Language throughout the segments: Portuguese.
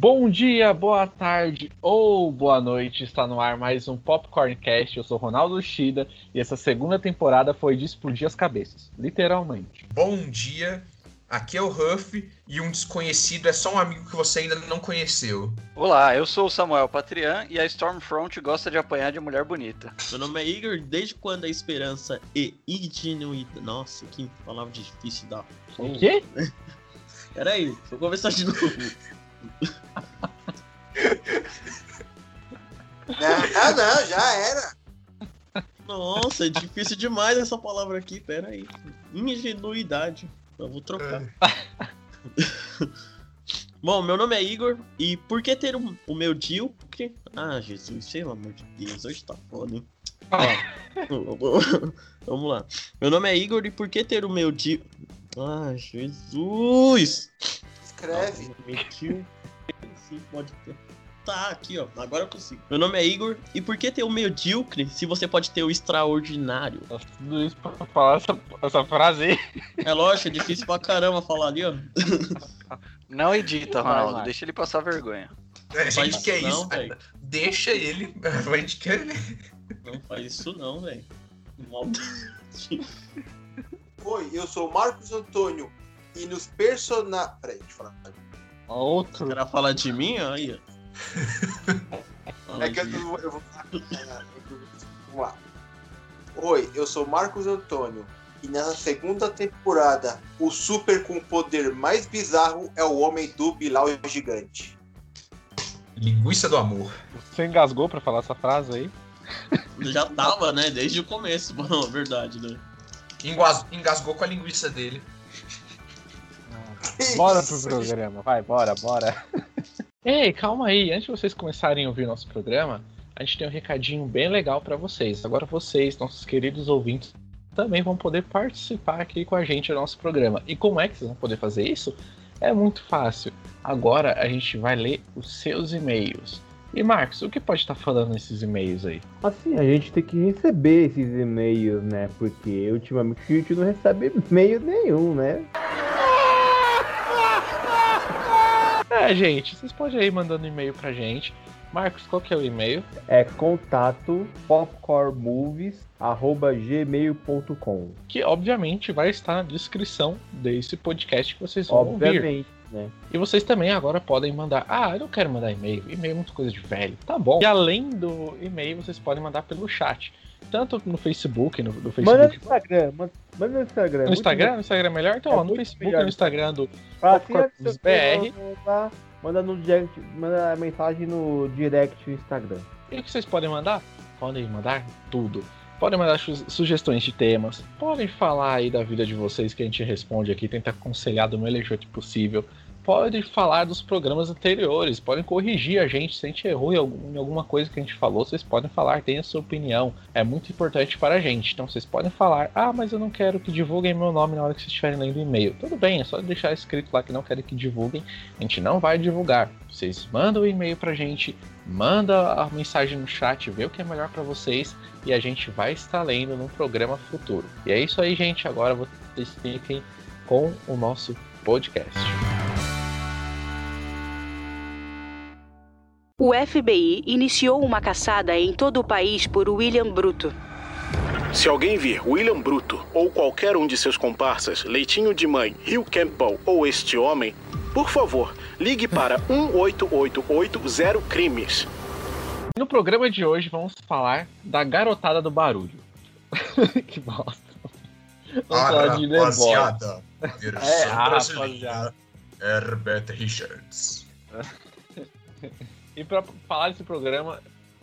Bom dia, boa tarde ou boa noite. Está no ar mais um Popcorncast. Eu sou Ronaldo Shida e essa segunda temporada foi de explodir as cabeças, literalmente. Bom dia, aqui é o Huff e um desconhecido é só um amigo que você ainda não conheceu. Olá, eu sou o Samuel Patrian e a Stormfront gosta de apanhar de mulher bonita. Meu nome é Igor, desde quando a esperança e ingenuidade. Nossa, que palavra difícil da. O quê? Peraí, eu começar de novo. Ah, não, já era. Nossa, é difícil demais essa palavra aqui, peraí. Ingenuidade. Eu vou trocar. Bom, meu nome é Igor e por que ter o, o meu Dio? Porque... Ah, Jesus, pelo amor de Deus, hoje tá foda, hein? Ó, vamos lá. Meu nome é Igor e por que ter o meu Dio? Ah, Jesus! Escreve. Mentiu. Sim, pode ter. Tá, aqui, ó. Agora eu consigo. Meu nome é Igor. E por que ter o medíocre se você pode ter o extraordinário? Nossa, tudo isso pra falar essa, essa frase aí. É lógico, é difícil pra caramba falar ali, ó. Não edita, Ronaldo, vai. deixa ele passar vergonha. A gente Faz quer não, isso, velho. deixa ele. A gente quer ele. Não faz isso não, velho. Maldade. Oi, eu sou o Marcos Antônio e nos personagens. Peraí, deixa eu falar. O Outro. cara fala de mim, aí, É que eu, eu, vou. Vamos lá. Oi, eu sou Marcos Antônio e nessa segunda temporada o super com poder mais bizarro é o homem do Bilal Gigante. Linguiça do amor. Você engasgou pra falar essa frase aí? Já tava, né? Desde o começo, mano, é verdade, né? Enguas- Engasgou com a linguiça dele. Bora pro programa, vai, bora, bora. Ei, calma aí, antes de vocês começarem a ouvir nosso programa, a gente tem um recadinho bem legal pra vocês. Agora vocês, nossos queridos ouvintes, também vão poder participar aqui com a gente do nosso programa. E como é que vocês vão poder fazer isso? É muito fácil. Agora a gente vai ler os seus e-mails. E Marcos, o que pode estar falando nesses e-mails aí? Assim, a gente tem que receber esses e-mails, né? Porque ultimamente a gente não recebe e-mail nenhum, né? É, gente, vocês podem aí mandando e-mail pra gente. Marcos, qual que é o e-mail? É contato popcornmovies@gmail.com. Que obviamente vai estar na descrição desse podcast que vocês vão ouvir. Obviamente, né? E vocês também agora podem mandar. Ah, eu não quero mandar e-mail. E-mail é muita coisa de velho. Tá bom. E além do e-mail, vocês podem mandar pelo chat. Tanto no Facebook, no, no Manda no Facebook. Instagram, manda, manda no Instagram. No Instagram? No Instagram é melhor? Então, É ó, no Facebook melhor. e no Instagram do Fala ah, BR. Manda, no direct, manda a mensagem no direct do Instagram. E o que vocês podem mandar? Podem mandar tudo. Podem mandar su- sugestões de temas. Podem falar aí da vida de vocês que a gente responde aqui, tenta aconselhar do melhor jeito possível. Podem falar dos programas anteriores, podem corrigir a gente se a gente errou em, algum- em alguma coisa que a gente falou. Vocês podem falar, tem a sua opinião. É muito importante para a gente. Então vocês podem falar: ah, mas eu não quero que divulguem meu nome na hora que vocês estiverem lendo o e-mail. Tudo bem, é só deixar escrito lá que não querem que divulguem. A gente não vai divulgar. Vocês mandam o e-mail pra gente, manda a mensagem no chat, vê o que é melhor pra vocês e a gente vai estar lendo no programa futuro. E é isso aí, gente. Agora vocês fiquem com o nosso podcast. O FBI iniciou uma caçada em todo o país por William Bruto. Se alguém vir William Bruto ou qualquer um de seus comparsas, Leitinho de Mãe, Rio Campbell ou este homem, por favor, ligue para 18880 Crimes. No programa de hoje vamos falar da garotada do barulho. que bosta. Vamos falar de rapaziada. Versão É, ah, brasileira. rapaziada. Herbert Richards. E pra falar desse programa,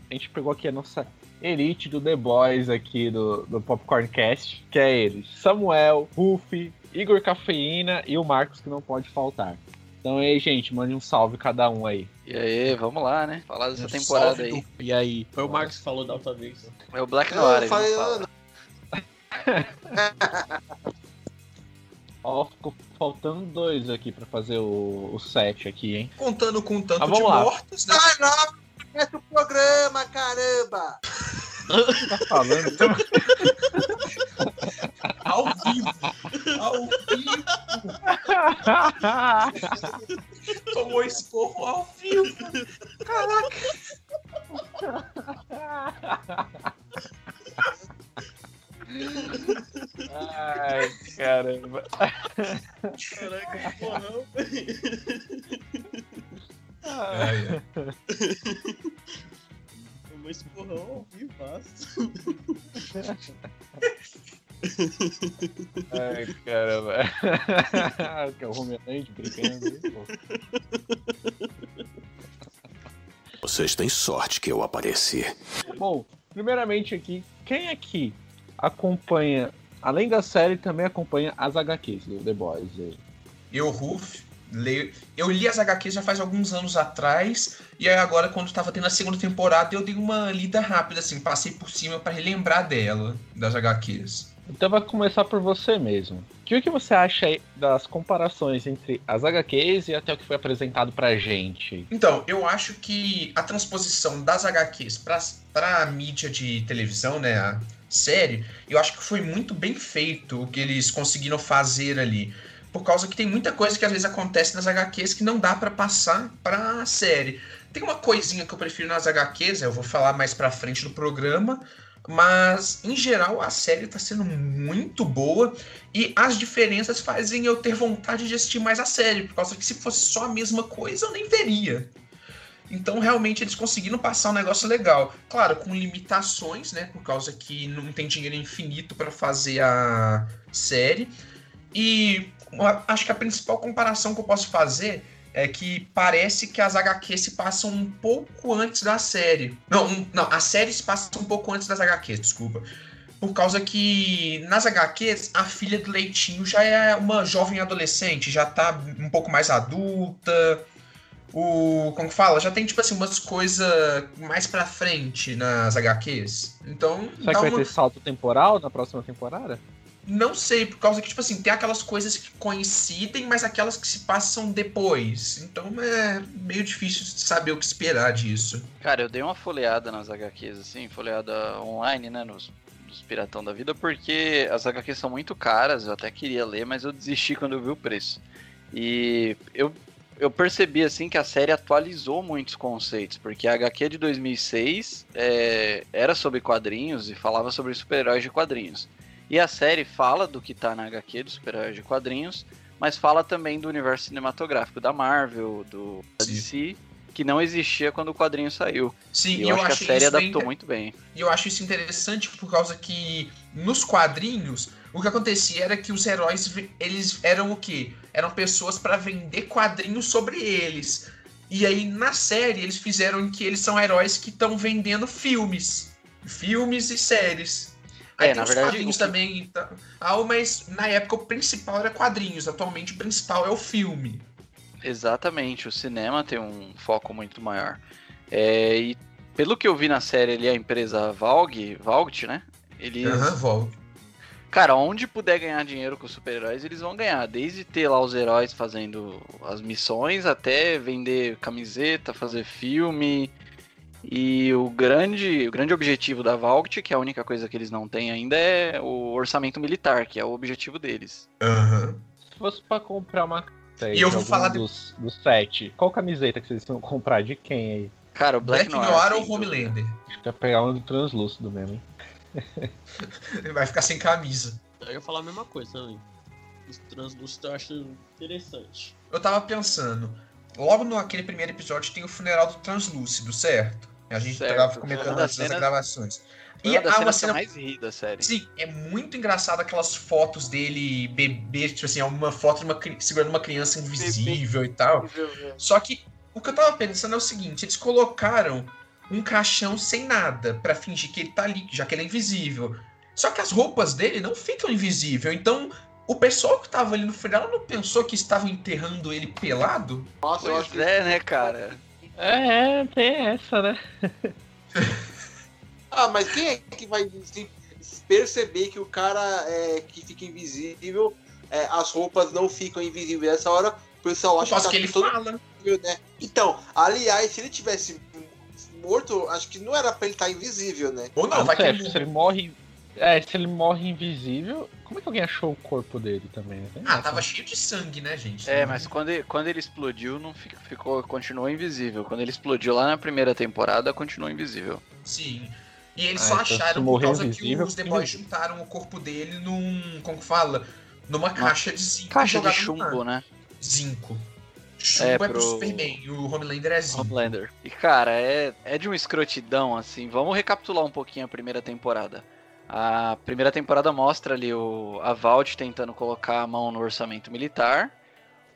a gente pegou aqui a nossa elite do The Boys aqui do, do Popcorncast, que é eles: Samuel, Ruffy, Igor Cafeína e o Marcos, que não pode faltar. Então aí, gente, mande um salve cada um aí. E aí, vamos lá, né? Falar dessa Um temporada salve aí. E aí? Foi o Marcos que falou da outra vez. É o Black Noir, eu não, Ó, ficou faltando dois aqui pra fazer o, o set aqui, hein? Contando com tanto Ah, vamos de lá. mortos, né? Ah, não! Começa o programa, caramba! Tá falando? Ao vivo. Ao vivo. tomou esporro ao Caraca, que porrão. Ai, ai. Tomou esse porrão ao vivaço. Ai, caramba. que é o Homeland brincando. aí, pô. Vocês têm sorte que eu apareci. Bom, primeiramente aqui, quem aqui acompanha, além da série, também acompanha as HQs do The Boys? Eu, Ruf, leio. Eu li as HQs já faz alguns anos atrás. E aí agora, quando tava tendo a segunda temporada, eu dei uma lida rápida, assim, passei por cima pra relembrar dela, das HQs. Então vai começar por você mesmo. O que, você acha aí das comparações entre as HQs e até o que foi apresentado pra gente? Então, eu acho que a transposição das HQs pra, pra mídia de televisão, né, a série, eu acho que foi muito bem feito o que eles conseguiram fazer ali. Por causa que tem muita coisa que às vezes acontece nas HQs que não dá pra passar pra série. Tem uma coisinha que eu prefiro nas HQs, eu vou falar mais pra frente do programa, mas em geral a série tá sendo muito boa e as diferenças fazem eu ter vontade de assistir mais a série, por causa que se fosse só a mesma coisa eu nem veria. Então realmente eles conseguiram passar um negócio legal. Claro, com limitações, né? Por causa que não tem dinheiro infinito para fazer a série. E acho que a principal comparação que eu posso fazer é que parece que as HQs se passam um pouco antes da série. Não, um- não, a série se passa um pouco antes das HQs, desculpa. Por causa que nas HQs a filha do Leitinho já é uma jovem adolescente, já tá um pouco mais adulta. O. Como que fala? Já tem, tipo assim, umas coisas mais pra frente nas HQs. Então. Será que vai uma- ter salto temporal na próxima temporada? não sei, por causa que, tipo assim, tem aquelas coisas que coincidem, mas aquelas que se passam depois. Então é meio difícil de saber o que esperar disso. Cara, eu dei uma folheada nas HQs, assim, folheada online, né, nos, nos Piratão da Vida, porque as HQs são muito caras, eu até queria ler, mas eu desisti quando eu vi o preço. E eu, eu percebi, assim, que a série atualizou muitos conceitos, porque a HQ de 2006 é, era sobre quadrinhos e falava sobre super-heróis de quadrinhos. E a série fala do que tá na HQ dos super-heróis de quadrinhos, mas fala também do universo cinematográfico da Marvel, do da. DC, que não existia quando o quadrinho saiu. Sim, E e eu, acho que a série bem adaptou muito bem. E eu acho isso interessante por causa que nos quadrinhos o que acontecia era que os heróis eles eram o quê? Eram pessoas pra vender quadrinhos sobre eles. E aí na série eles fizeram que eles são heróis que estão vendendo filmes, filmes e séries. Aí É, tem na os verdade, quadrinhos que- também, e tal, Ah, mas na época o principal era quadrinhos, atualmente o principal é o filme. Exatamente, o cinema tem um foco muito maior. É, e pelo que eu vi na série ali, a empresa Valg, Valgt, né? Eles, Aham, volta. cara, onde puder ganhar dinheiro com os super-heróis, eles vão ganhar. Desde ter lá os heróis fazendo as missões, até vender camiseta, fazer filme. E o grande, o grande objetivo da Valgt, que é a única coisa que eles não têm ainda, é o orçamento militar, que é o objetivo deles. Aham. Se fosse pra comprar uma E eu vou falar de- dos, dos sete, qual camiseta que vocês vão comprar? De quem aí? Cara, o Black, Black, Noir. Noir sem ou. Homelander? Acho que vai pegar um do translúcido mesmo, hein? Ele vai ficar sem camisa. Eu ia falar a mesma coisa também. Os translúcidos eu acho interessante. Eu tava pensando, logo no aquele primeiro episódio tem o funeral do translúcido, certo? A gente Certo. tava comentando cenas- gravações. E uma das cenas eu cena. mais ri da série. Sim, é muito engraçado aquelas fotos dele bebê, tipo assim, é uma foto de uma segurando uma criança invisível e tal. Só que o que eu tava pensando é o seguinte, eles colocaram um caixão sem nada pra fingir que ele tá ali, já que ele é invisível. Só que as roupas dele não ficam invisível, então o pessoal que tava ali no funeral não pensou que estavam enterrando ele pelado? Nossa, eu acho Pois que é, né, cara? É, tem essa, né? Ah, mas quem é que vai perceber que o cara é, que fica invisível, é, as roupas não ficam invisíveis? Essa hora o pessoal acha causa tá que ele todo fala. invisível, né? Então, aliás, se ele tivesse morto, acho que não era pra ele estar invisível, né? Ou não, Ah, vai que ele acho que se ele morre. É, se ele morre invisível, como é que alguém achou o corpo dele também? né? Ah, tava cheio de sangue, né, gente? É, mas quando ele, quando ele explodiu, não fi- ficou, continuou invisível. Quando ele explodiu lá na primeira temporada, continuou invisível. Sim. E eles Ah, só então acharam por causa que invisível, os The Boys juntaram o corpo dele num. Como que fala? Numa caixa de zinco. Caixa de chumbo, né? Zinco. Chumbo É, é, pro pro- Superman e o Homelander é zinco. Homelander. E cara, é, é de uma escrotidão, assim. Vamos recapitular um pouquinho a primeira temporada. A primeira temporada mostra ali o, a Vault tentando colocar a mão no orçamento militar.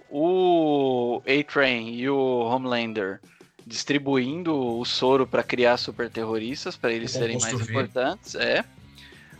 O A-Train e o Homelander distribuindo o soro para criar super terroristas, para eles O serem mais V. importantes. É.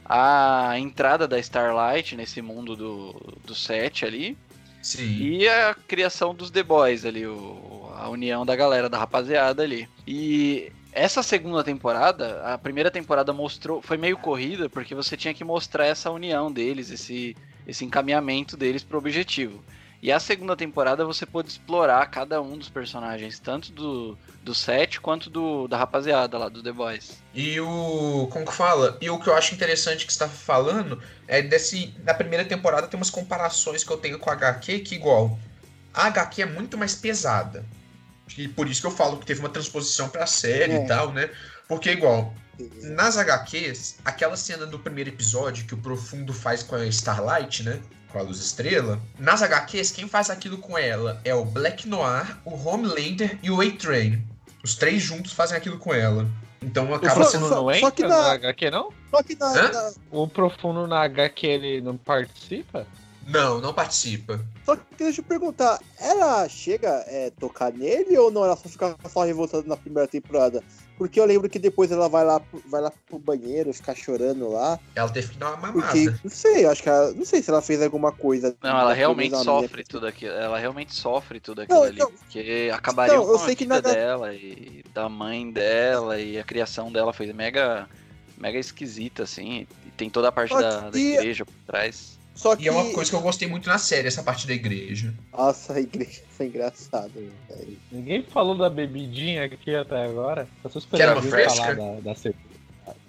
A entrada da Starlight nesse mundo do, do set ali. Sim. E a criação dos The Boys ali, o- a união da galera, da rapaziada ali. E essa segunda temporada, a primeira temporada mostrou, foi meio corrida, porque você tinha que mostrar essa união deles, esse, esse encaminhamento deles pro objetivo. E a segunda temporada você pôde explorar cada um dos personagens, tanto do, do set quanto do, da rapaziada lá, do The Boys. E o. Como que fala? E o que eu acho interessante que você tá falando é desse. Na primeira temporada tem umas comparações que eu tenho com a HQ que, igual. A HQ é muito mais pesada. E por isso que eu falo que teve uma transposição pra série É. e tal, né? Porque, igual, nas HQs, aquela cena do primeiro episódio que o Profundo faz com a Starlight, né? Com a Luz Estrela. Nas HQs, quem faz aquilo com ela é o Black Noir, o Homelander e o A-Train. Os três juntos fazem aquilo com ela. Então acaba Só- sendo. Profundo não só que na- na HQ, não? Só que na, Hã? na- O Profundo na HQ ele não participa? Não, não participa. Só que deixa eu perguntar, ela chega a tocar nele ou não? Ela só fica só revoltada na primeira temporada? Porque eu lembro que depois ela vai lá, pro- vai lá pro banheiro, ficar chorando lá. Ela teve que dar uma mamada. Porque, não sei, acho que ela, não sei se ela fez alguma coisa. Não, ela realmente sofre tudo aquilo. Ela realmente sofre tudo aquilo Não, ali. então- porque acabaria então, eu com a sei que vida na- dela e da mãe dela e a criação dela foi mega, mega esquisita, assim. E tem toda a parte da, da igreja por trás. Só que. E é uma coisa que eu gostei muito na série, essa parte da igreja. Nossa, a igreja foi engraçada, velho. Ninguém falou da bebidinha aqui até agora. Eu só Que era esperando uma fresca? da, da.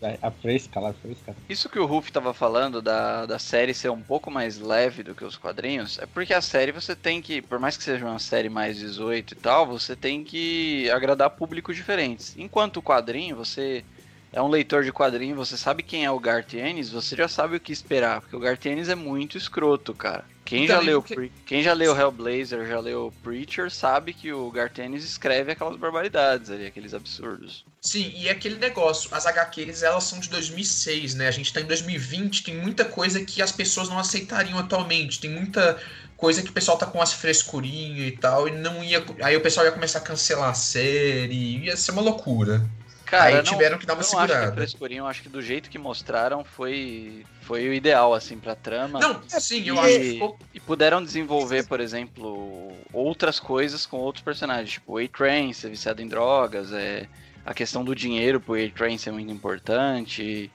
Da- a fresca lá, a fresca. Isso que o Ruff tava falando da, da série ser um pouco mais leve do que os quadrinhos, é porque a série você tem que, por mais que seja uma série mais 18 e tal, você tem que agradar públicos diferentes. Enquanto o quadrinho, você é um leitor de quadrinho, você sabe quem é o Garth Ennis, você já sabe o que esperar, porque o Garth Ennis é muito escroto, cara. Quem E já, leu, Pre- quem já leu Hellblazer, já leu Preacher, sabe que o Garth Ennis escreve aquelas barbaridades ali, aqueles absurdos. Sim, e é aquele negócio, as HQs elas são de 2006, né? A gente tá em 2020, tem muita coisa que as pessoas não aceitariam atualmente. Tem muita coisa que o pessoal tá com umas frescurinhas e tal, e não ia. Aí o pessoal ia começar a cancelar a série, ia ser uma loucura. Cara, aí não- tiveram que dar uma não acho que segurada. eu acho que do jeito que mostraram foi, foi o ideal, assim, pra trama. Não, sim, eu e, acho que ficou. e puderam desenvolver, por exemplo, outras coisas com outros personagens, tipo o A-Train ser viciado em drogas, é, a questão do dinheiro pro A-Train ser muito importante.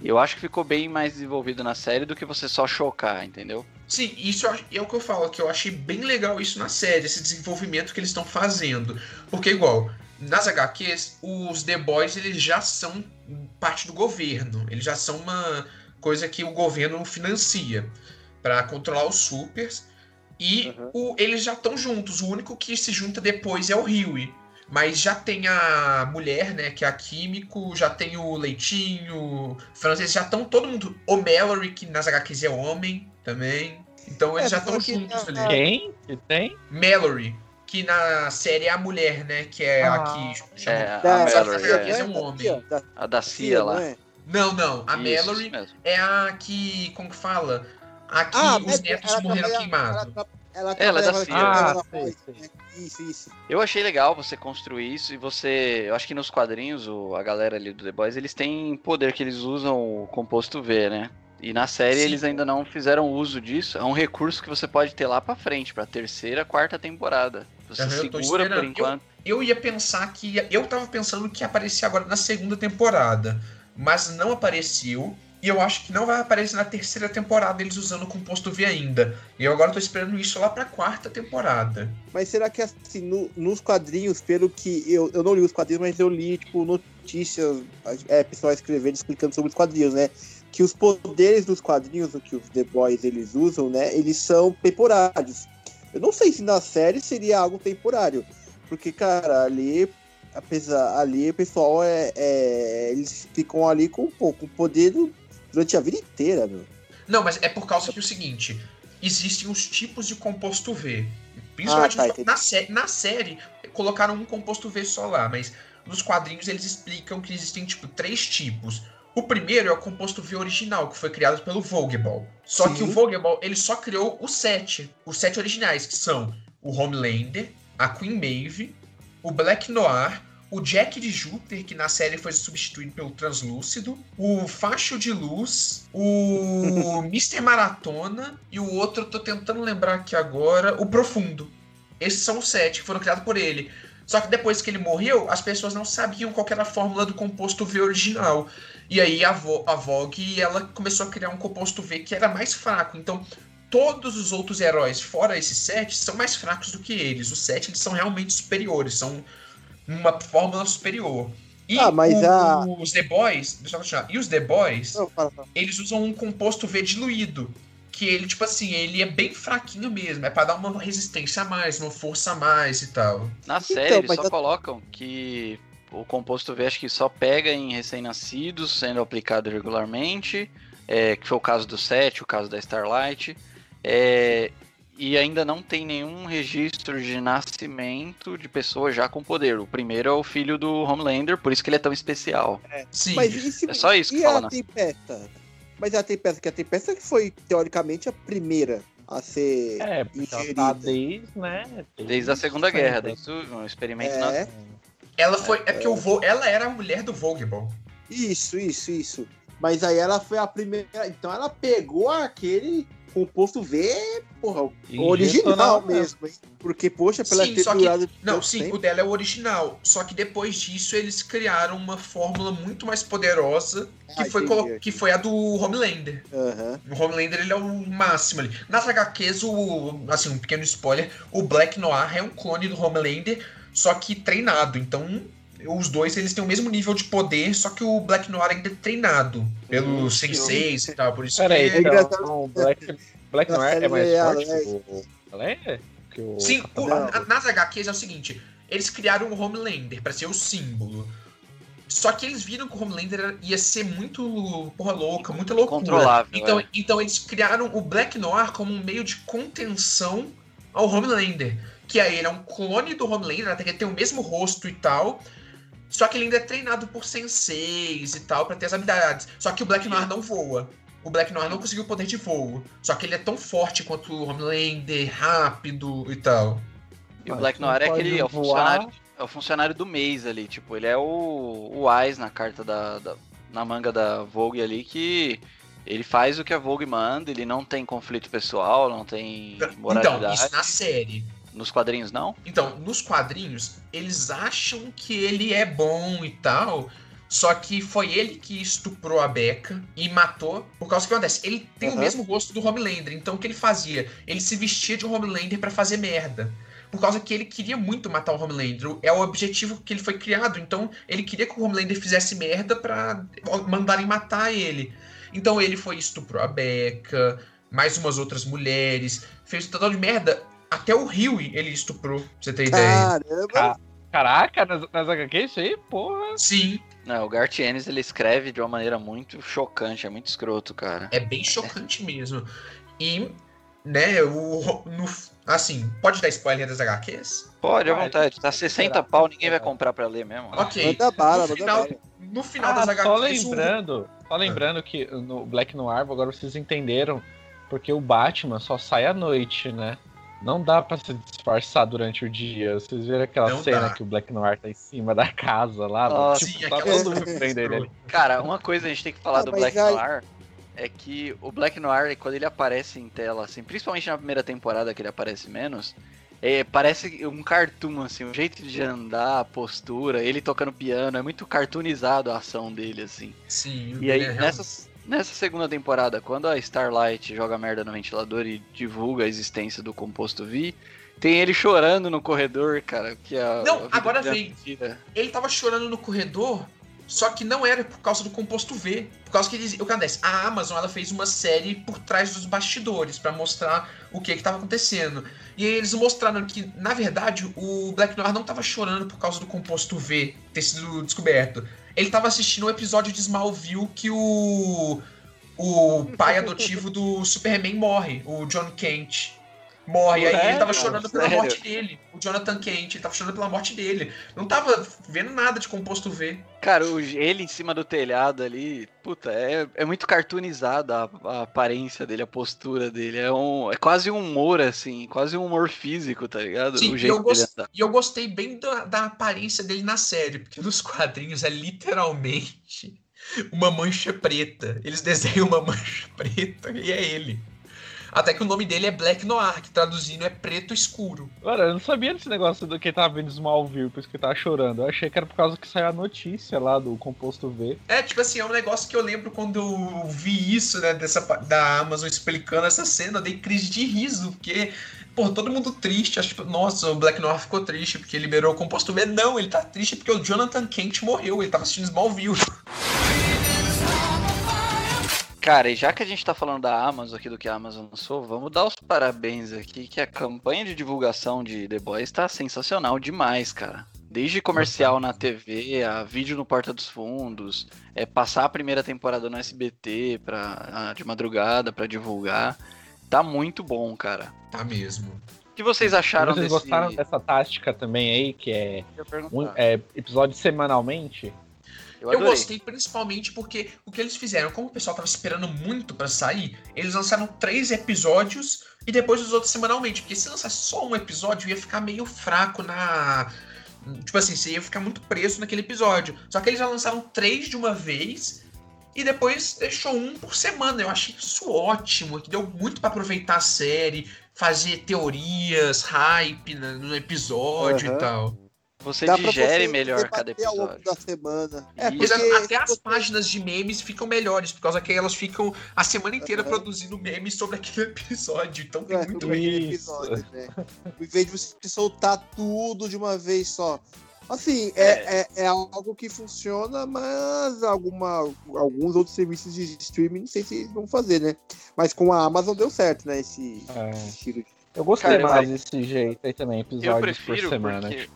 Eu acho que ficou bem mais desenvolvido na série do que você só chocar, entendeu? Sim, isso é o que eu falo, que eu achei bem legal isso na série, esse desenvolvimento que eles estão fazendo. Porque, igual, nas HQs, os The Boys eles já são parte do governo. Eles já são uma coisa que o governo financia para controlar os supers. E Uhum. o- eles já estão juntos. O único que se junta depois é o Huey. Mas já tem a mulher, né, que é a Químico, já tem o Leitinho, o Francis, já estão todo mundo. O Mallory, que nas HQs é homem também. Então eles É, já estão juntos ali. Quem? Que tem? Mallory, que na série é a mulher, né, que é a Ah. que chama... É, a Da- Mallory, é. é, é um homem. Da a da Cia, lá. é? Não, não, a Isso, Mallory isso é a que, como que fala? A que Ah, os netos ela morreram queimados. Ela, ela, Ela é da CIA. Ah. Isso, isso. Eu achei legal você construir isso e você. Eu acho que nos quadrinhos, o- a galera ali do The Boys, eles têm poder que eles usam o composto V, né? E na série Sim. eles ainda não fizeram uso disso. É um recurso que você pode ter lá pra frente, pra terceira, quarta temporada. Você eu tô segura por esperando. enquanto. Eu ia pensar que. ia- Eu tava pensando que ia aparecer agora na segunda temporada. Mas não apareceu. E eu acho que não vai aparecer na terceira temporada eles usando o composto V ainda. E eu agora tô esperando isso lá pra quarta temporada. Mas será que assim, no- nos quadrinhos, pelo que. Eu, eu não li os quadrinhos, mas eu li, tipo, notícias, é, pessoal escrevendo, explicando sobre os quadrinhos, né? que os poderes dos quadrinhos, o que os The Boys eles usam, né? Eles são temporários. Eu não sei se na série seria algo temporário. Porque, cara, ali, apesar, ali o pessoal é, é- Eles ficam ali com um pouco poder durante a vida inteira, meu. Não, mas é por causa que é o seguinte: existem os tipos de composto V. Principalmente Ah, tá, na, sé- na série, colocaram um composto V só lá, mas nos quadrinhos eles explicam que existem, tipo, três tipos. O primeiro é o composto V original, que foi criado pelo Vogelball. Só Sim. que o Vogelball, ele só criou os sete. Os sete originais, que são o Homelander, a Queen Maeve, o Black Noir, o Jack de Júpiter, que na série foi substituído pelo Translúcido, o Facho de Luz, o Mr. Maratona e o outro, eu tô tentando lembrar aqui agora, o Profundo. Esses são os sete que foram criados por ele. Só que depois que ele morreu, as pessoas não sabiam qual era a fórmula do composto V original. E aí a, Vo a Vogue ela começou a criar um composto V que era mais fraco. Então, todos os outros heróis, fora esses sete, são mais fracos do que eles. Os sete eles são realmente superiores, são uma fórmula superior. E Ah, mas o- a- os The Boys, deixa eu continuar. E os The Boys, Não, eles usam um composto V diluído. Que ele, tipo assim, ele é bem fraquinho mesmo. É pra dar uma resistência a mais, uma força a mais e tal. Na série, Então, eles só a- colocam que o composto V acho que só pega em recém-nascidos, sendo aplicado regularmente, é, que foi o caso do 7, o caso da Starlight. é, e ainda não tem nenhum registro de nascimento de pessoa já com poder. O primeiro é o filho do Homelander, por isso que ele é tão especial. Sim. Mas e se- É só isso que e fala a na- Tempesta? Mas a Tempesta, que a Tempesta que foi, teoricamente, a primeira a ser É, porque ela ingerida. tá desde, né? Desde a Segunda. Guerra, desde o um experimento na- É, Ela foi. É porque o Vo, ela era a mulher do Vogelball. isso, isso, isso. Mas aí ela foi a primeira. Então ela pegou aquele composto V, porra, E original mesmo, hein? Porque, poxa, pela Sim, ter só que- Não, sim, tempo, o dela é o original. Só que depois disso eles criaram uma fórmula muito mais poderosa que, Ah, foi, entendi. que foi a do Homelander. aham. O Homelander ele é o máximo ali. Nas HQs, o, assim, um pequeno spoiler, o Black Noir é um clone do Homelander, só que treinado. Então, os dois eles têm o mesmo nível de poder, só que o Black Noir ainda é treinado pelos senseis e tal. Por isso Peraí, que... É engraçado. então o Black, Black Noir é mais é forte que o Alex? Que o Sim, o- nas HQs é o seguinte: eles criaram o Homelander pra ser o símbolo. Só que eles viram que o Homelander ia ser muito porra louca, muita loucura. Incontrolável, Então, é. então eles criaram o Black Noir como um meio de contenção ao Homelander. Que aí ele é um clone do Homelander, até que ele tem o mesmo rosto e tal. Só que ele ainda é treinado por senseis e tal, pra ter as habilidades. Só que o Black Noir não voa. O Black Noir não conseguiu o poder de voo. Só que ele é tão forte quanto o Homelander, rápido e tal. E o Black Noir é aquele é o funcionário, é o funcionário do mês ali, tipo, ele é o, o Wise na carta da, da- na manga da Vogue ali que ele faz o que a Vogue manda, ele não tem conflito pessoal, não tem Então, moralidade. isso na série. Nos quadrinhos não? Então, nos quadrinhos, eles acham que ele é bom e tal. Só que foi ele que estuprou a Becca e matou. Por causa que acontece? Ele tem o Aham. mesmo rosto do Homelander. Então o que ele fazia? Ele se vestia de Homelander pra fazer merda. Por causa que ele queria muito matar o Homelander. É o objetivo que ele foi criado. Então ele queria que o Homelander fizesse merda pra mandarem matar ele. Então ele foi estuprou a Becca, mais umas outras mulheres, fez um total de merda. Até o Huey ele estuprou, pra você ter ideia. Caramba, Ca- Caraca, nas, nas HQ isso aí, porra. Sim, Não, o Garth Ennis ele escreve de uma maneira muito chocante, é muito escroto, cara. é bem chocante mesmo. E, né, o. No, assim, pode dar spoiler das HQs? Pode, à vontade. Tá 60 pau, ninguém vai comprar pra ler mesmo. Ok. manda bala, no final, bala. no final Ah, das só HQs. o- lembrando, só lembrando que no Black Noir, agora vocês entenderam, porque o Batman só sai à noite, né? Não dá pra se disfarçar durante o dia. Vocês viram aquela Não cena dá. que o Black Noir tá em cima da casa lá? Nossa, tipo, sim, tá aquela todo mundo prendendo ele. Cara, uma coisa a gente tem que falar Ah, do Black aí- Noir é que o Black Noir, quando ele aparece em tela, assim, principalmente na primeira temporada que ele aparece menos, é, parece um cartoon, assim, o jeito de andar, a postura, ele tocando piano, é muito cartoonizado a ação dele, assim. Sim, E aí, é nessa, nessa segunda temporada, quando a Starlight joga merda no ventilador e divulga a existência do composto V, tem ele chorando no corredor, cara, que a, Não, a agora é vem. mentira. ele tava chorando no corredor Só que não era por causa do composto V. Por causa que eles, o que acontece? A Amazon ela fez uma série por trás dos bastidores pra mostrar o que estava acontecendo. E aí eles mostraram que, na verdade, o Black Noir não tava chorando por causa do composto V ter sido descoberto. Ele tava assistindo um episódio de Smallville que o o pai adotivo do Superman morre, o John Kent. Morre, e aí ele tava chorando pela morte dele. O Jonathan Kent, ele tava chorando pela morte dele. Não tava vendo nada de composto V. Cara, ele em cima do telhado ali, puta, é, é muito cartoonizada a, aparência dele, a postura dele. É, um, é quase um humor, assim, quase um humor físico, tá ligado? Sim, o e jeito eu, dele gos- andar. e eu gostei bem da, da aparência dele na série, porque nos quadrinhos é literalmente uma mancha preta. Eles desenham uma mancha preta e é ele. Até que o nome dele é Black Noir, que traduzindo é preto escuro. Cara, eu não sabia desse negócio do que tava vendo Smallville, por isso que ele tava chorando. Eu achei que era por causa que saiu a notícia lá do composto V. É, tipo assim, é um negócio que eu lembro quando eu vi isso, né, dessa, da Amazon explicando essa cena, eu dei crise de riso, porque, pô, todo mundo triste, acho nossa, o Black Noir ficou triste porque liberou o composto V. Não, ele tá triste porque o Jonathan Kent morreu, ele tava assistindo Smallville. Cara, e já que a gente tá falando da Amazon aqui, do que a Amazon lançou, vamos dar os parabéns aqui, que a campanha de divulgação de The Boys tá sensacional demais, cara. Desde comercial na TV, a vídeo no Porta dos Fundos, é passar a primeira temporada no SBT pra, ah, de madrugada pra divulgar. Tá muito bom, cara. Tá mesmo. O que vocês acharam Vocês desse... gostaram dessa tática também aí, que é, um, é episódio semanalmente? Eu Eu gostei principalmente porque o que eles fizeram, como o pessoal tava esperando muito pra sair, eles lançaram três episódios e depois os outros semanalmente. Porque se lançasse só um episódio, ia ficar meio fraco na. Tipo assim, você ia ficar muito preso naquele episódio. Só que eles já lançaram três de uma vez e depois deixou um por semana. Eu achei isso ótimo, que deu muito pra aproveitar a série, fazer teorias, hype no episódio Aham. e tal. Você Dá digere você melhor cada debater ao longo episódio. da semana. É, é, porque até as páginas de memes ficam melhores, por causa que elas ficam a semana inteira Aham. produzindo memes sobre aquele episódio. Então tem É, muito isso. episódio, né? Em vez de você soltar tudo de uma vez só. Assim, é, é, é algo que funciona, mas alguma, alguns outros serviços de streaming não sei se eles vão fazer, né? Mas com a Amazon deu certo, né? Esse, É. esse estilo de. Eu gostei Cara, mais desse jeito aí também, Eu episódios prefiro por semana. porque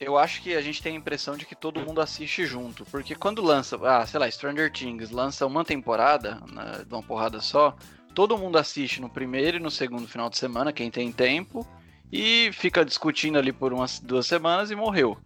eu acho que a gente tem a impressão de que todo mundo assiste junto. Porque quando lança, ah, sei lá, Stranger Things lança uma temporada, na- de uma porrada só, todo mundo assiste no primeiro e no segundo final de semana, quem tem tempo, e fica discutindo ali por umas duas semanas e morreu.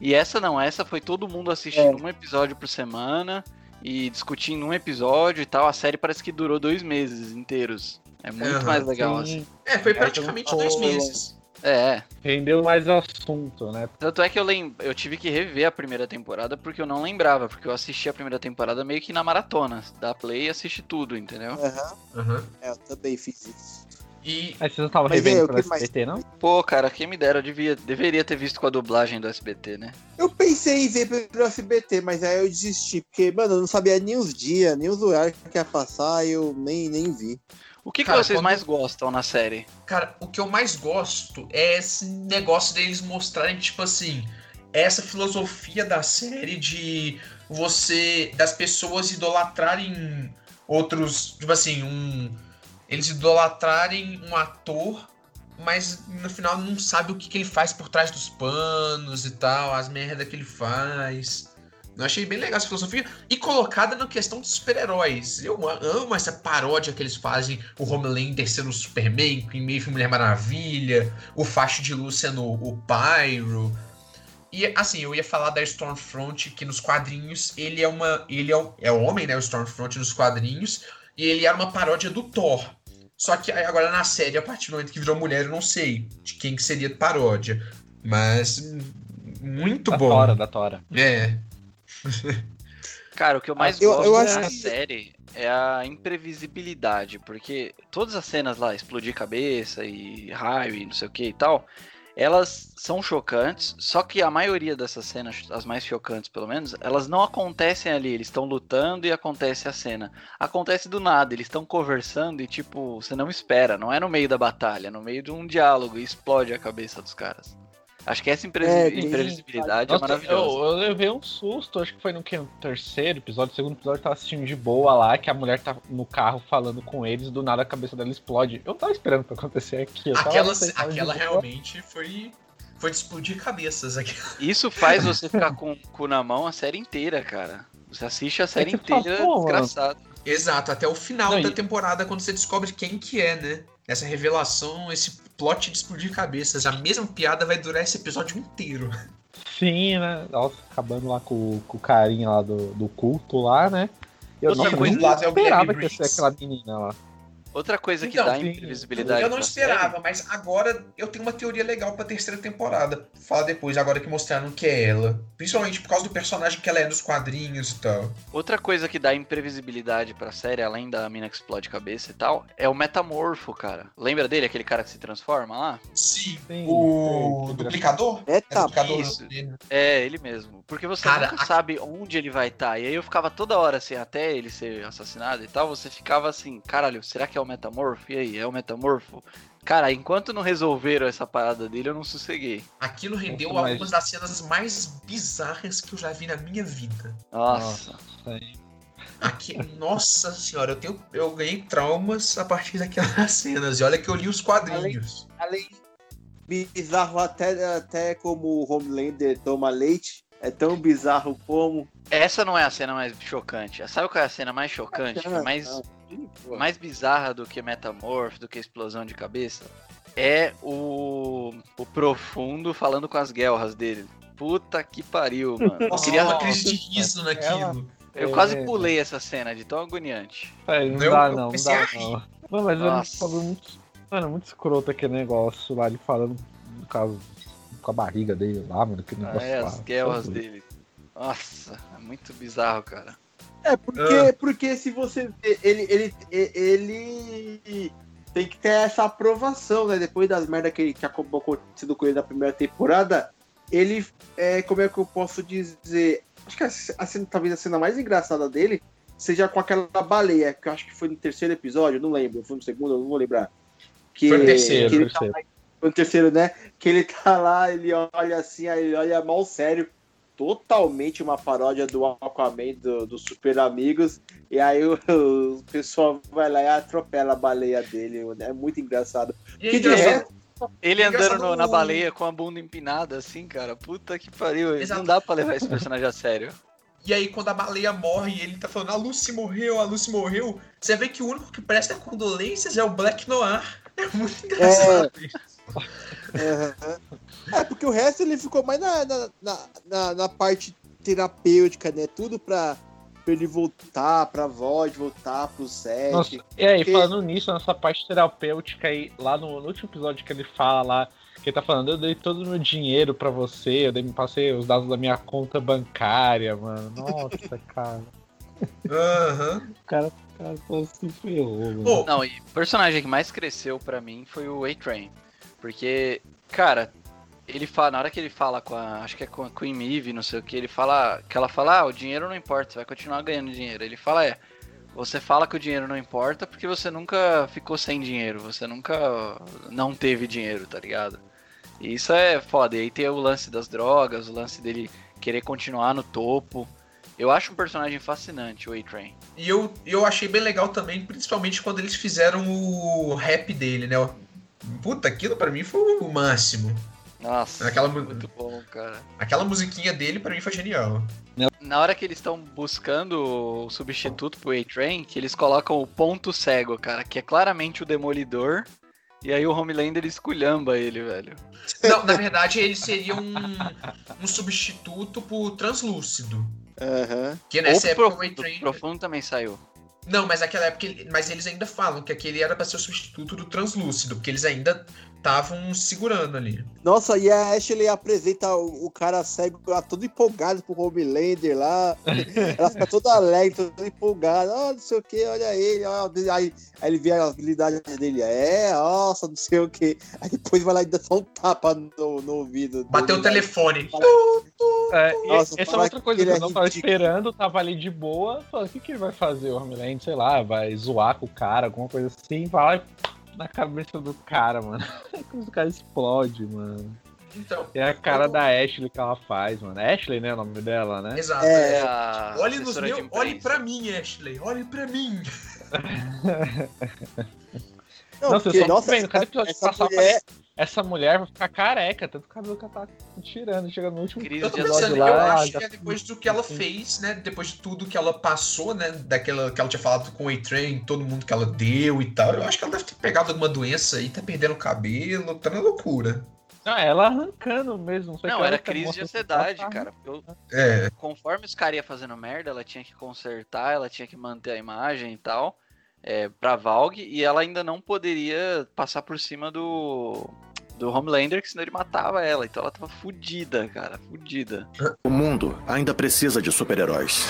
E essa não, essa foi todo mundo assistindo um episódio por semana e discutindo um episódio e tal. A série parece que durou dois meses inteiros. É muito mais legal Sim, assim. É, foi É, praticamente então, dois meses. É, rendeu mais assunto, né? Tanto é que eu lem... eu tive que rever a primeira temporada porque eu não lembrava, porque eu assisti a primeira temporada meio que na maratona. Dá play e assiste tudo, entendeu? Aham, Aham. é, eu também fiz isso. E Aí vocês não estavam Mas é, revendo o pelo que mais- SBT, não? Pô, cara, quem me dera, eu devia... deveria ter visto com a dublagem do SBT, né? Eu pensei em ver pelo SBT, mas aí eu desisti, porque, mano, eu não sabia nem os dias, nem os horários que ia passar, e eu nem, nem vi. O que, que Cara, vocês quando- mais gostam na série? Cara, o que eu mais gosto é esse negócio deles mostrarem, tipo assim, essa filosofia da série de você. das pessoas idolatrarem outros. Tipo assim, um. Eles idolatrarem um ator, mas no final não sabe o que, que ele faz por trás dos panos e tal, as merda que ele faz. Eu achei bem legal essa filosofia. E colocada na questão dos super-heróis. Eu amo essa paródia que eles fazem. O Homelander sendo o Superman, em meio Mulher Maravilha. O Facho de Luz sendo o Pyro. E assim, eu ia falar da Stormfront, que nos quadrinhos ele é uma. Ele é o, é o homem, né? O Stormfront nos quadrinhos. E ele era uma paródia do Thor. Só que agora na série, a partir do momento que virou mulher, eu não sei de quem que seria paródia. Mas. hum, Muito Da bom. Tora, da Tora. É. Cara, o que eu mais eu- gosto eu da acho que- série é a imprevisibilidade, porque todas as cenas lá, explodir cabeça e raio e não sei o que e tal, elas são chocantes, só que a maioria dessas cenas, as mais chocantes pelo menos, elas não acontecem ali, eles estão lutando e acontece a cena. Acontece do nada, eles estão conversando e tipo, você não espera, não é no meio da batalha, é no meio de um diálogo e explode a cabeça dos caras. Acho que essa É, imprevisibilidade é eu, maravilhosa. eu levei um susto, acho que foi no, que, no terceiro episódio, segundo episódio, eu tava assistindo de boa lá, que a mulher tá no carro falando com eles, do nada a cabeça dela explode. Eu tava esperando pra acontecer aqui. Eu Aquela, aquela boa. realmente foi. Foi de explodir cabeças aqui. Isso faz você ficar com o cu na mão a série inteira, cara. Você assiste a série É fala, inteira mano. desgraçado. Exato, até o final Não, da e- temporada, quando você descobre quem que é, né? Essa revelação, esse plot de explodir cabeças. A mesma piada vai durar esse episódio inteiro. Sim, né? Nossa, acabando lá com, com o carinha lá do, do culto lá, né? Eu Outra nossa, coisa lado é esperava que ia ser aquela menina lá. Outra coisa que Então, dá sim, imprevisibilidade Eu não esperava, série- mas agora eu tenho uma teoria legal pra terceira temporada. Fala depois, agora que mostraram que é ela. Principalmente por causa do personagem que ela é nos quadrinhos e tal. Outra coisa que dá imprevisibilidade pra série, além da mina que explode cabeça e tal, é o metamorfo, cara. Lembra dele, aquele cara que se transforma lá? Sim. Sim, O sim, duplicador? É, É tá. duplicador. É, ele mesmo. Porque você Cara, nunca a- sabe onde ele vai estar. E aí eu ficava toda hora assim, até ele ser assassinado e tal, você ficava assim, caralho, será que é o metamorfo? E aí, é o metamorfo? Cara, enquanto não resolveram essa parada dele, eu não sosseguei. Aquilo rendeu Nossa, mas- algumas das cenas mais bizarras que eu já vi na minha vida. Nossa. Sim. Aqui, nossa senhora, eu, tenho, eu ganhei traumas a partir daquelas cenas. E olha que eu li os quadrinhos. Além bizarro até, até como o Homelander toma leite. É tão bizarro como. Essa não é a cena mais chocante. Sabe qual é a cena mais chocante? é mais, Não. mais bizarra do que metamorfo, do que explosão de cabeça? É o, o profundo falando com as guerras dele. Puta que pariu, mano. Eu, Nossa, queria- eu uma crise de riso naquilo. eu É, quase é. pulei essa cena de tão agoniante. É, não Eu- dá eu não, não dá não. Mano, mas Nossa. ele falou muito. Mano, muito escroto aquele negócio lá, ele falando no caso com a barriga dele lá, mano, que negócio É, lá. as guerras dele. Nossa, é muito bizarro, cara. É, porque, Ah. porque se você vê, ele, ele, ele tem que ter essa aprovação, né? Depois das merdas que, que acabou acontecendo com ele na primeira temporada, ele, é, como é que eu posso dizer? Acho que a, a cena, talvez a cena mais engraçada dele seja com aquela baleia, que eu acho que foi no terceiro episódio, não lembro, foi no segundo, eu não vou lembrar. Que, Foi no terceiro, que ele terceiro. foi no terceiro, né? Que ele tá lá, ele olha assim, aí ele olha mal sério. Totalmente uma paródia do Aquaman, do, do Super Amigos. E aí o, o pessoal vai lá e atropela a baleia dele. É muito engraçado. E Que de resto, Ele andando no- na baleia com a bunda empinada assim, cara. Puta que pariu. Exato. Não dá pra levar esse personagem a sério. E aí, quando a baleia morre e ele tá falando, a Lucy morreu, a Lucy morreu, você vê que o único que presta condolências é o Black Noir. É muito engraçado isso. É, é, porque o resto ele ficou mais na, na, na, na- parte terapêutica, né? Tudo pra, pra ele voltar pra voz, voltar pro set. Nossa, e aí, Porque- falando nisso, nessa parte terapêutica aí, lá no, no último episódio que ele fala lá, que ele tá falando, eu dei todo o meu dinheiro pra você, eu dei, passei os dados da minha conta bancária, mano. Nossa, cara. Aham. O cara, o cara se ferrou, mano. Não, e o personagem que mais cresceu pra mim foi o A-Train. Porque, cara, ele fala, na hora que ele fala com a. Acho que é com a Queen Eve, não sei o que, ele fala. Que ela fala, ah, o dinheiro não importa, você vai continuar ganhando dinheiro. Ele fala, é. Você fala que o dinheiro não importa porque você nunca ficou sem dinheiro, você nunca não teve dinheiro, tá ligado? E isso é foda. E aí tem o lance das drogas, o lance dele querer continuar no topo. Eu acho um personagem fascinante, o A-Train. E eu, eu achei bem legal também, principalmente quando eles fizeram o rap dele, né? Puta, aquilo pra mim foi o máximo. Nossa, Aquela mu- muito bom, cara. Aquela musiquinha dele pra mim foi genial. Na hora que eles estão buscando o substituto pro A-Train, que eles colocam o ponto cego, cara, que é claramente o Demolidor. E aí o Homelander esculhamba ele, velho. Não, na verdade ele seria um, um substituto pro Translúcido. Aham. Que nessa Ou época pro, o Ray-Train... Profundo também saiu. Não, mas naquela época... Mas eles ainda falam que aquele era pra ser o substituto do Translúcido, porque eles ainda estavam segurando ali. Nossa, e a Ashley apresenta o, o cara cego lá todo empolgado pro Homelander lá. Ela fica toda alegre, toda empolgada. Ó, não sei o que, olha ele. Ó, aí, aí ele vê a habilidade dele. É, nossa, não sei o que. Aí depois vai lá e dá só um tapa no, no ouvido. Bateu o dele, telefone. É, Nossa, essa é outra que coisa que é eu não tava ridículo. esperando, tava ali de boa, falando, o que, que ele vai fazer, o Homelander, sei lá, vai zoar com o cara, alguma coisa assim, vai lá e na cabeça do cara, mano. o cara explode, mano. Então, É a cara da Ashley que ela faz, mano. Ashley, né? O nome dela, né? exato. É. É a Olhe, nos meus, olhe pra mim, Ashley. Olhe pra mim. Não, Nossa, eu porque, só tô nossa, vendo, cada episódio que essa passar, mulher, Essa mulher vai ficar careca, tanto cabelo que ela tá tirando. Chega no último Crise Eu tô de episódio pensando, lá, eu acho que é depois do que ela fez, né? Depois de tudo que ela passou, né? Daquela que ela tinha falado com o A-Train, todo mundo que ela deu e tal. Eu acho que ela deve ter pegado alguma doença aí, tá perdendo o cabelo, tá na loucura. Não, ela arrancando mesmo. Não, era tá crise de ansiedade, tá- cara. eu- É. conforme os caras iam fazendo merda, ela tinha que consertar, ela tinha que manter a imagem e tal, é, pra Valg, e ela ainda não poderia passar por cima do, do Homelander, que senão ele matava ela. Então ela tava fudida, cara, fudida. O mundo ainda precisa de super-heróis.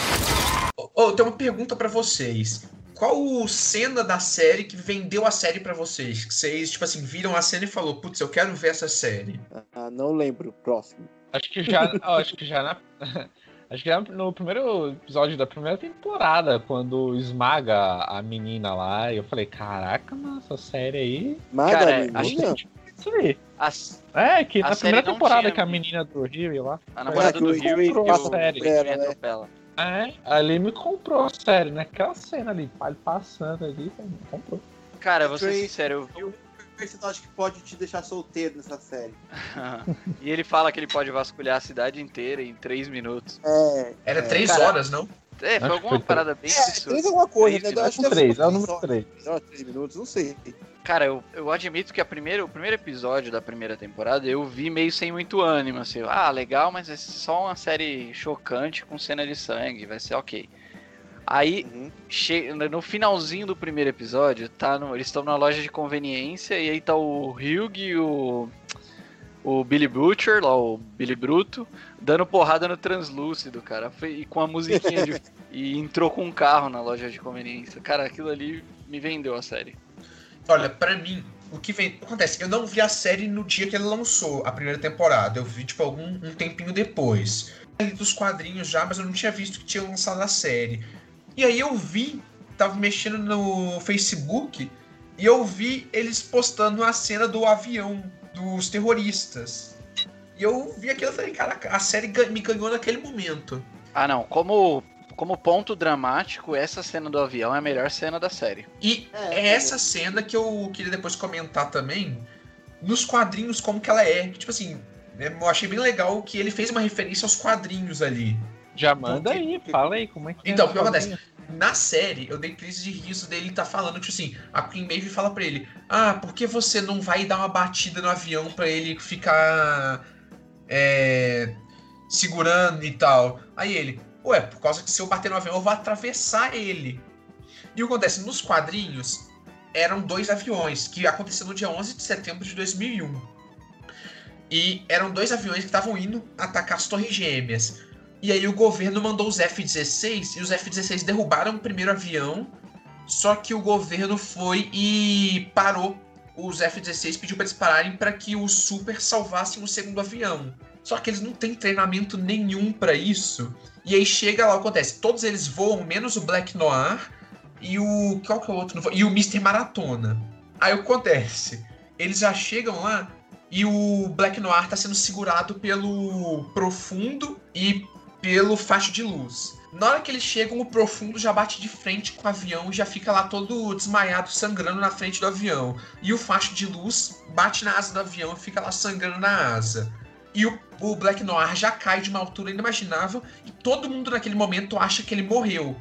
Ô, ô, tem uma pergunta pra vocês. Qual cena da série que vendeu a série pra vocês? Que vocês, tipo assim, viram a cena e falou, putz, eu quero ver essa série. ah, não lembro, próximo. Acho que já. ó, acho que já na. Acho que já no primeiro episódio da primeira temporada, quando esmaga a menina lá, eu falei, caraca, mano, essa série aí. Maga, Cara, menina? acho que- Isso aí. As- É, que A na primeira temporada tinha- que a menina do Rio lá. a namorada do e comprou a série. Adrian né? atropela. É, ali me comprou a série, né? Aquela cena ali, pai passando ali, me comprou. Cara, vou ser sincero, eu vi o- personagem que pode te deixar solteiro nessa série. e ele fala que ele pode vasculhar a cidade inteira em 3 minutos. É, Era É. três Cara, horas, não? É, foi Acho alguma foi parada bem é absurda. três alguma coisa, Três né? Eu acho que minutos. deve ser Três, é o número horas, três. três horas, três minutos, não sei. Cara, eu, eu admito que a primeira, o primeiro episódio da primeira temporada eu vi meio sem muito ânimo, assim. Ah, legal, mas é só uma série chocante com cena de sangue, vai ser ok. Aí, Uhum. che- no finalzinho do primeiro episódio, tá no- eles estão na loja de conveniência e aí tá o Hugh e o, o Billy Butcher, lá o Billy Bruto, dando porrada no translúcido, cara. Foi, e com a musiquinha de. e entrou com um carro na loja de conveniência. Cara, aquilo ali me vendeu a série. Olha, pra mim, o que vem. Acontece, eu não vi a série no dia que ele lançou a primeira temporada. Eu vi, tipo, algum um tempinho depois. Dos quadrinhos já, mas eu não tinha visto que tinha lançado a série. E aí eu vi, tava mexendo no Facebook, e eu vi eles postando a cena do avião dos terroristas. E eu vi aquilo e falei, caraca, a série me ganhou naquele momento. Ah, não. Como, como ponto dramático, essa cena do avião é a melhor cena da série. E É, é essa cena que eu queria depois comentar também, nos quadrinhos, como que ela é. Tipo assim, né, eu achei bem legal que ele fez uma referência aos quadrinhos ali. Já manda Porque- aí, fala aí como é que Então, é o que acontece? Na série, eu dei crise de riso dele tá falando, tipo assim, a Queen Maeve fala pra ele, ah, por que você não vai dar uma batida no avião pra ele ficar é, segurando e tal? Aí ele, ué, por causa que se eu bater no avião, eu vou atravessar ele. E o que acontece? Nos quadrinhos, eram dois aviões, que aconteceu no dia 11 de setembro de 2001. E eram dois aviões que estavam indo atacar as Torres Gêmeas. E aí o governo mandou os F-16 e os F-16 derrubaram o primeiro avião. Só que o governo foi e parou os F-16, pediu para eles pararem para que os Super salvassem o segundo avião. Só que eles não têm treinamento nenhum para isso. E aí chega lá, acontece, todos eles voam, menos o Black Noir e o. Qual que é o outro? E o Mr. Maratona. Aí acontece? Eles já chegam lá e o Black Noir tá sendo segurado pelo Profundo e pelo Facho de Luz. Na hora que eles chegam, o Profundo já bate de frente com o avião e já fica lá todo desmaiado, sangrando na frente do avião. E o Facho de Luz bate na asa do avião e fica lá sangrando na asa. E o, o Black Noir já cai de uma altura inimaginável e todo mundo naquele momento acha que ele morreu.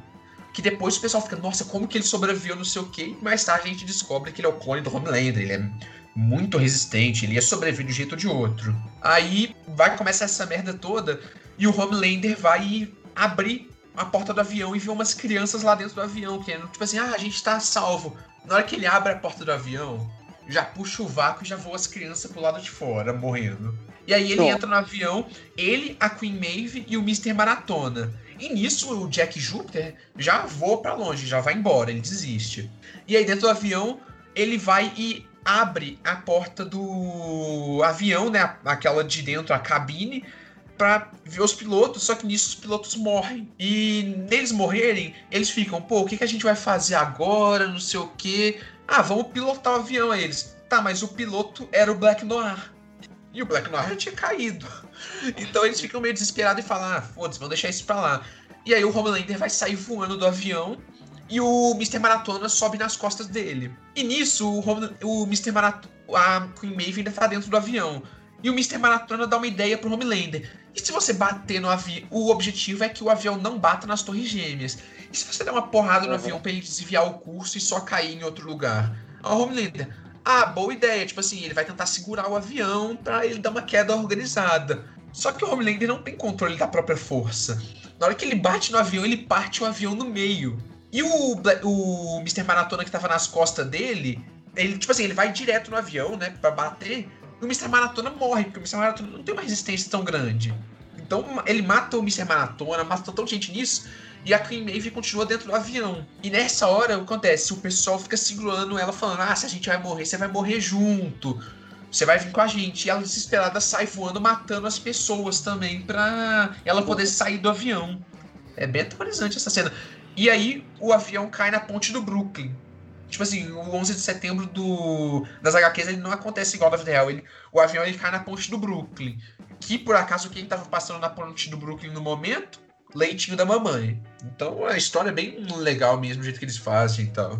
Que depois o pessoal fica, nossa, como que ele sobreviveu, não sei o quê. E mais tarde a gente descobre que ele é o clone do Homelander, ele é muito resistente, ele ia sobreviver de um jeito ou de outro. Aí vai começar essa merda toda e o Homelander vai abrir a porta do avião e vê umas crianças lá dentro do avião, querendo, tipo assim, ah, a gente tá salvo. Na hora que ele abre a porta do avião, já puxa o vácuo e já voa as crianças pro lado de fora, morrendo. E aí ele Pronto. entra no avião, ele, a Queen Maeve e o Mr. Maratona. E nisso o Jack Júpiter já voa pra longe, já vai embora, ele desiste. E aí dentro do avião, ele vai e abre a porta do avião, né, aquela de dentro, a cabine, pra ver os pilotos, só que nisso os pilotos morrem. E neles morrerem, eles ficam, pô, o que, que a gente vai fazer agora, não sei o quê. Ah, vamos pilotar o avião a eles. Tá, mas o piloto era o Black Noir. E o Black Noir tinha caído. Então eles ficam meio desesperados e falam: ah, foda-se, vamos deixar isso pra lá. E aí o Homelander vai sair voando do avião e o Mr. Maratona sobe nas costas dele. E nisso, o, Home, o Mr. Maratona. A Queen Maeve ainda tá dentro do avião. E o Mr. Maratona dá uma ideia pro Homelander. E se você bater no avião. O objetivo é que o avião não bata nas torres gêmeas. E se você der uma porrada no Uhum. avião pra ele desviar o curso e só cair em outro lugar? O Homelander. Ah, boa ideia. Tipo assim, ele vai tentar segurar o avião pra ele dar uma queda organizada. Só que o Homelander não tem controle da própria força. Na hora que ele bate no avião, ele parte o avião no meio. E o, o Mr. Maratona que tava nas costas dele, ele, tipo assim, ele vai direto no avião, né, pra bater, e o Mr. Maratona morre, porque o Mr. Maratona não tem uma resistência tão grande. Então ele mata o Mr. Maratona, mata tanta gente nisso, e a Queen Maeve continua dentro do avião. E nessa hora, o que acontece? O pessoal fica segurando ela, falando, ah, se a gente vai morrer, você vai morrer junto. Você vai vir com a gente. E ela, desesperada, sai voando, matando as pessoas também, pra ela poder sair do avião. É bem aterrorizante essa cena. E aí o avião cai na ponte do Brooklyn. Tipo assim, o 11 de setembro do, das HQs ele não acontece igual da vida real. Ele, o avião ele cai na ponte do Brooklyn. Que por acaso quem tava passando na ponte do Brooklyn no momento? Leitinho da mamãe. Então a história é bem legal mesmo, o jeito que eles fazem e tal.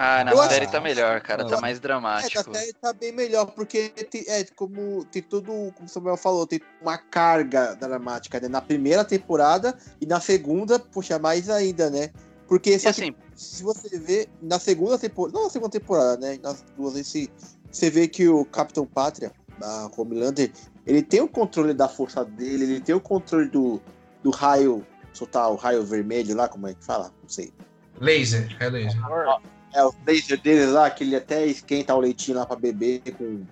Ah, na Eu acho- série tá melhor, cara. Tá Eu- mais É, dramático. até tá bem melhor, porque tem, é, como tem tudo, como o Samuel falou, tem uma carga dramática, né? Na primeira temporada e na segunda, puxa, mais ainda, né? Porque só que assim, se você vê na segunda temporada, não na segunda temporada, né? Nas duas esse, você vê que o Capitão Pátria, a Homelander, ele tem o controle da força dele, ele tem o controle do, do raio, soltar o raio vermelho lá, como é que fala? Não sei. Laser, é laser. É, o laser deles lá, que ele até esquenta o leitinho lá pra beber com,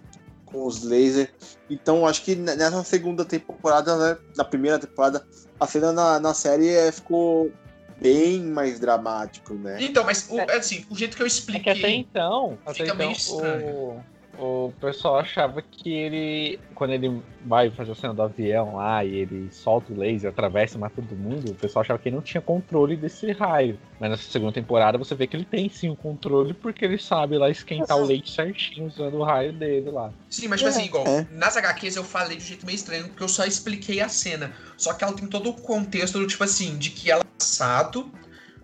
com os lasers. Então, acho que nessa segunda temporada, né, na primeira temporada, a cena na, na série é, ficou bem mais dramático, né? Então, mas o, assim, o jeito que eu É que expliquei. até então, até então o, o pessoal achava que ele, quando ele vai fazer a cena do avião lá e ele solta o laser, atravessa e mata todo mundo, o pessoal achava que ele não tinha controle desse raio. Mas nessa segunda temporada você vê que ele tem sim o controle porque ele sabe lá esquentar o leite certinho usando o raio dele lá. Sim, mas tipo assim, igual, é. nas HQs eu falei de um jeito meio estranho, porque eu só expliquei a cena. Só que ela tem todo o contexto do tipo assim, de que ela é passado,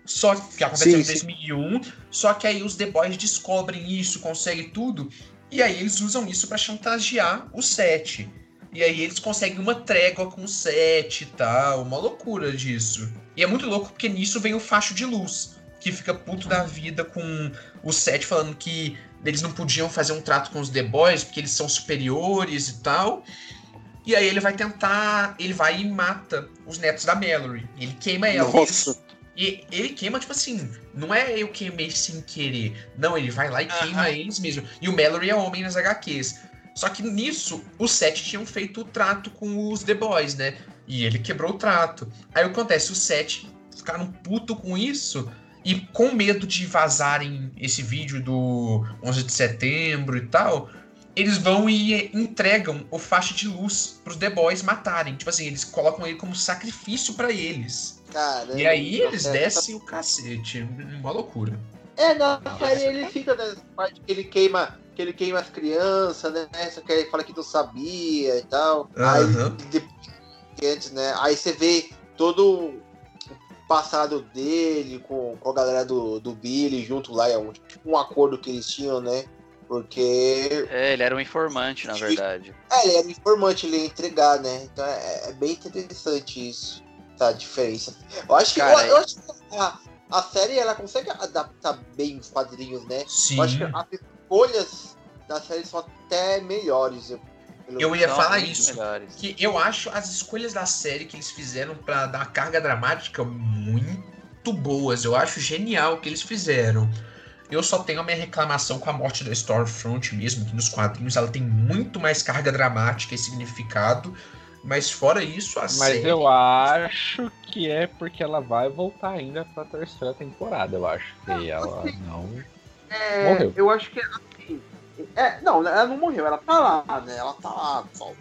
só que aconteceu Sim, em sim. 2001, só que aí os The Boys descobrem isso, conseguem tudo, e aí eles usam isso pra chantagear o Seth. E aí eles conseguem uma trégua com o Seth e tal, uma loucura disso. E é muito louco porque nisso vem o facho de luz, que fica puto da vida com o Seth falando que eles não podiam fazer um trato com os The Boys porque eles são superiores e tal. E aí ele vai tentar. Ele vai e mata os netos da Mallory. Ele queima ela. Nossa. E ele queima, tipo assim, não é eu queimei sem querer. Não, ele vai lá e queima eles mesmo. E o Mallory é homem nas HQs. Só que nisso, os sete tinham feito o trato com os The Boys, né? E ele quebrou o trato. Aí acontece? Os sete ficaram puto com isso. E com medo de vazarem esse vídeo do 11 de setembro e tal, eles vão e entregam o faixa de luz pros The Boys matarem. Tipo assim, eles colocam ele como sacrifício pra eles. Caramba. E aí eles É, descem o cacete. Uma loucura. É, na série ele fica nessa parte que ele queima, que ele queima as crianças, né? Só que ele fala que não sabia e tal. Aí Aham. depois, antes, né? Aí você vê todo o passado dele com, com a galera do, do Billy junto lá, é um, tipo um acordo que eles tinham, né? Porque é, ele era um informante, na verdade. é, ele era informante, ele ia entregar, né? Então é, é bem interessante isso, tá? A diferença. Eu acho que, eu, eu acho que a, a série ela consegue adaptar bem os quadrinhos, né? Sim. Eu acho que as escolhas da série são até melhores. Eu, pelo- Eu ia falar isso. melhores. Que eu acho as escolhas da série que eles fizeram pra dar carga dramática muito boas. Eu acho genial o que eles fizeram. Eu só tenho a minha reclamação com a morte da Stormfront mesmo, que nos quadrinhos ela tem muito mais carga dramática e significado. Mas fora isso, a Mas série. eu acho que é porque ela vai voltar ainda pra terceira temporada, eu acho. Que ela não. É, Morreu. Eu acho que assim. É, não, ela não morreu, ela tá lá, né? Ela tá lá, só,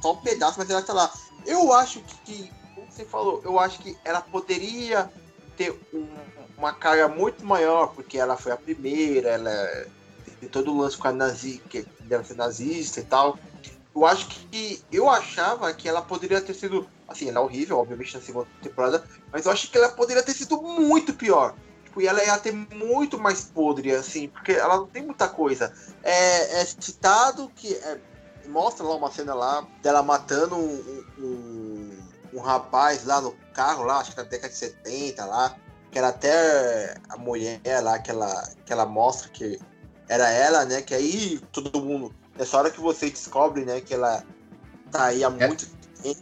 só um pedaço, mas ela tá lá. Eu acho que, como você falou, eu acho que ela poderia ter um- uma carga muito maior, porque ela foi a primeira, ela tem todo o lance com a nazi, que deve ser nazista e tal. eu acho que. Eu achava que ela poderia ter sido. Assim, ela é horrível, obviamente, na segunda temporada, mas eu acho que ela poderia ter sido muito pior. Tipo, e ela ia ter muito mais podre, assim, porque ela não tem muita coisa. É, é citado que. é, mostra lá uma cena lá dela matando um, um, um rapaz lá no carro, lá, acho que na década de 70 lá. Que era até a mulher lá que ela, que ela mostra que era ela, né? Que aí todo mundo. Nessa hora que você descobre, né, que ela tá aí há É. muito tempo.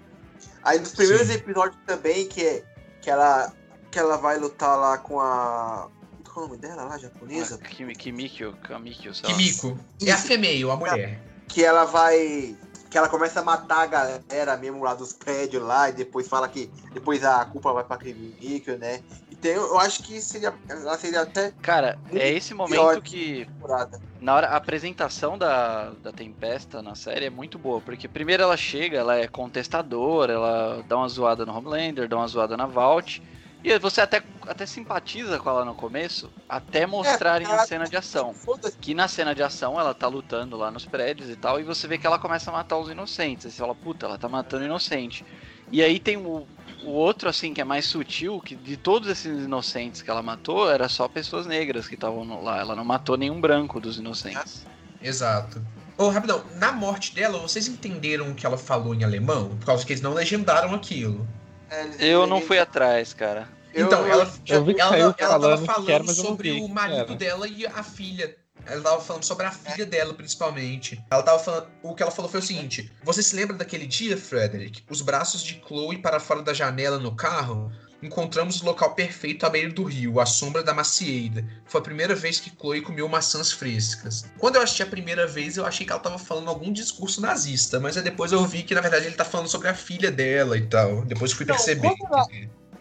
Aí nos primeiros Sim. episódios também, que, que, ela, que ela vai lutar lá com a. Qual é o nome dela lá, japonesa? Kimi- Kimikyo, Kamikyo, sei lá. Kimiko. É a female, a mulher. que ela vai. Que ela começa a matar a galera mesmo lá dos prédios lá, e depois fala que depois a culpa vai pra Kimiko, né? Então eu acho que seria. Ela seria até Cara, é esse momento que temporada. na hora a apresentação da, da Tempesta na série é muito boa, porque primeiro ela chega, ela é contestadora, ela dá uma zoada no Homelander, dá uma zoada na Vault, e você até, até simpatiza com ela no começo, até mostrarem a ela- cena de ação. Que na cena de ação ela tá lutando lá nos prédios e tal, e você vê que ela começa a matar os inocentes. Aí você fala, puta, ela tá matando inocente. E aí tem o, o outro, assim, que é mais sutil, que de todos esses inocentes que ela matou, era só pessoas negras que estavam no- lá. Ela não matou nenhum branco dos inocentes. Exato. Ô, rapidão, na morte dela, vocês entenderam o que ela falou em alemão? Por causa que eles não legendaram aquilo. É, Eu não fui atrás, cara. Eu- então, eu- ela, eu vi que ela, ela tava falando sobre vi o marido era. dela e a filha. Ela tava falando sobre a filha dela, principalmente. Ela tava falando. O que ela falou foi o seguinte: Você se lembra daquele dia, Frederick? Os braços de Chloe para fora da janela no carro? Encontramos o local perfeito à beira do rio, à sombra da macieira. Foi a primeira vez que Chloe comeu maçãs frescas. Quando eu assisti a primeira vez, eu achei que ela tava falando algum discurso nazista, mas aí depois eu vi que na verdade ele tá falando sobre a filha dela e tal. Depois fui Não, perceber. quando ela-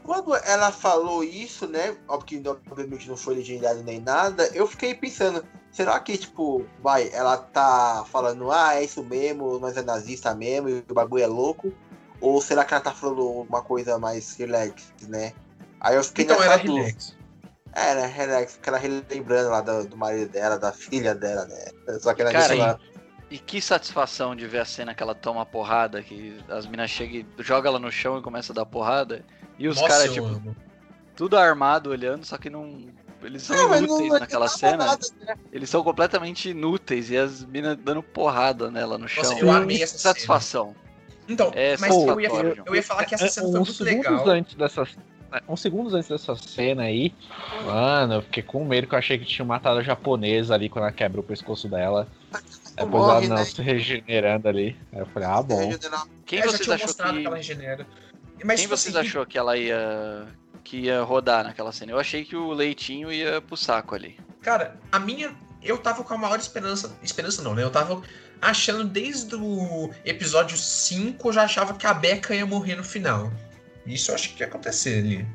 Quando ela falou isso, né? Obviamente não foi legendado nem nada, eu fiquei pensando, será que, tipo, vai, ela tá falando, ah, é isso mesmo, mas é nazista mesmo, e o bagulho é louco? Ou será que ela tá falando uma coisa mais relax, né? Aí eu fiquei Então nessa era dúvida. relax. É, né, relax, porque ela relembrando lá do, do marido dela, da filha dela, né? Só que ela Cara, lá. E que satisfação de ver a cena que ela toma porrada, que as minas chegam e jogam ela no chão e começa a dar porrada. E os caras, tipo, amo. tudo armado olhando, só que não. Eles são Não, mas não inúteis vai naquela cena. nada, né? Eles são completamente inúteis e as minas dando porrada nela no chão. Nossa, eu amei essa cena. satisfação. Então, É mas eu ia, eu ia falar que essa É, cena foi uns muito segundos legal. antes dessa uns segundos antes dessa cena aí, mano, eu fiquei com medo que eu achei que tinha matado a japonesa ali quando ela quebra o pescoço dela. Depois Morre, ela não né? se regenerando ali. Aí eu falei, ah, bom. Quem É, já vocês tinha achou mostrado que. que ela regenera. Mas, Quem tipo vocês assim, achou que ela ia. Que ia rodar naquela cena? Eu achei que o leitinho ia pro saco ali. Cara, a minha. Eu tava com a maior esperança. Esperança não, né? Eu tava achando desde o episódio 5, eu já achava que a Becca ia morrer no final. Isso eu acho que ia acontecer ali.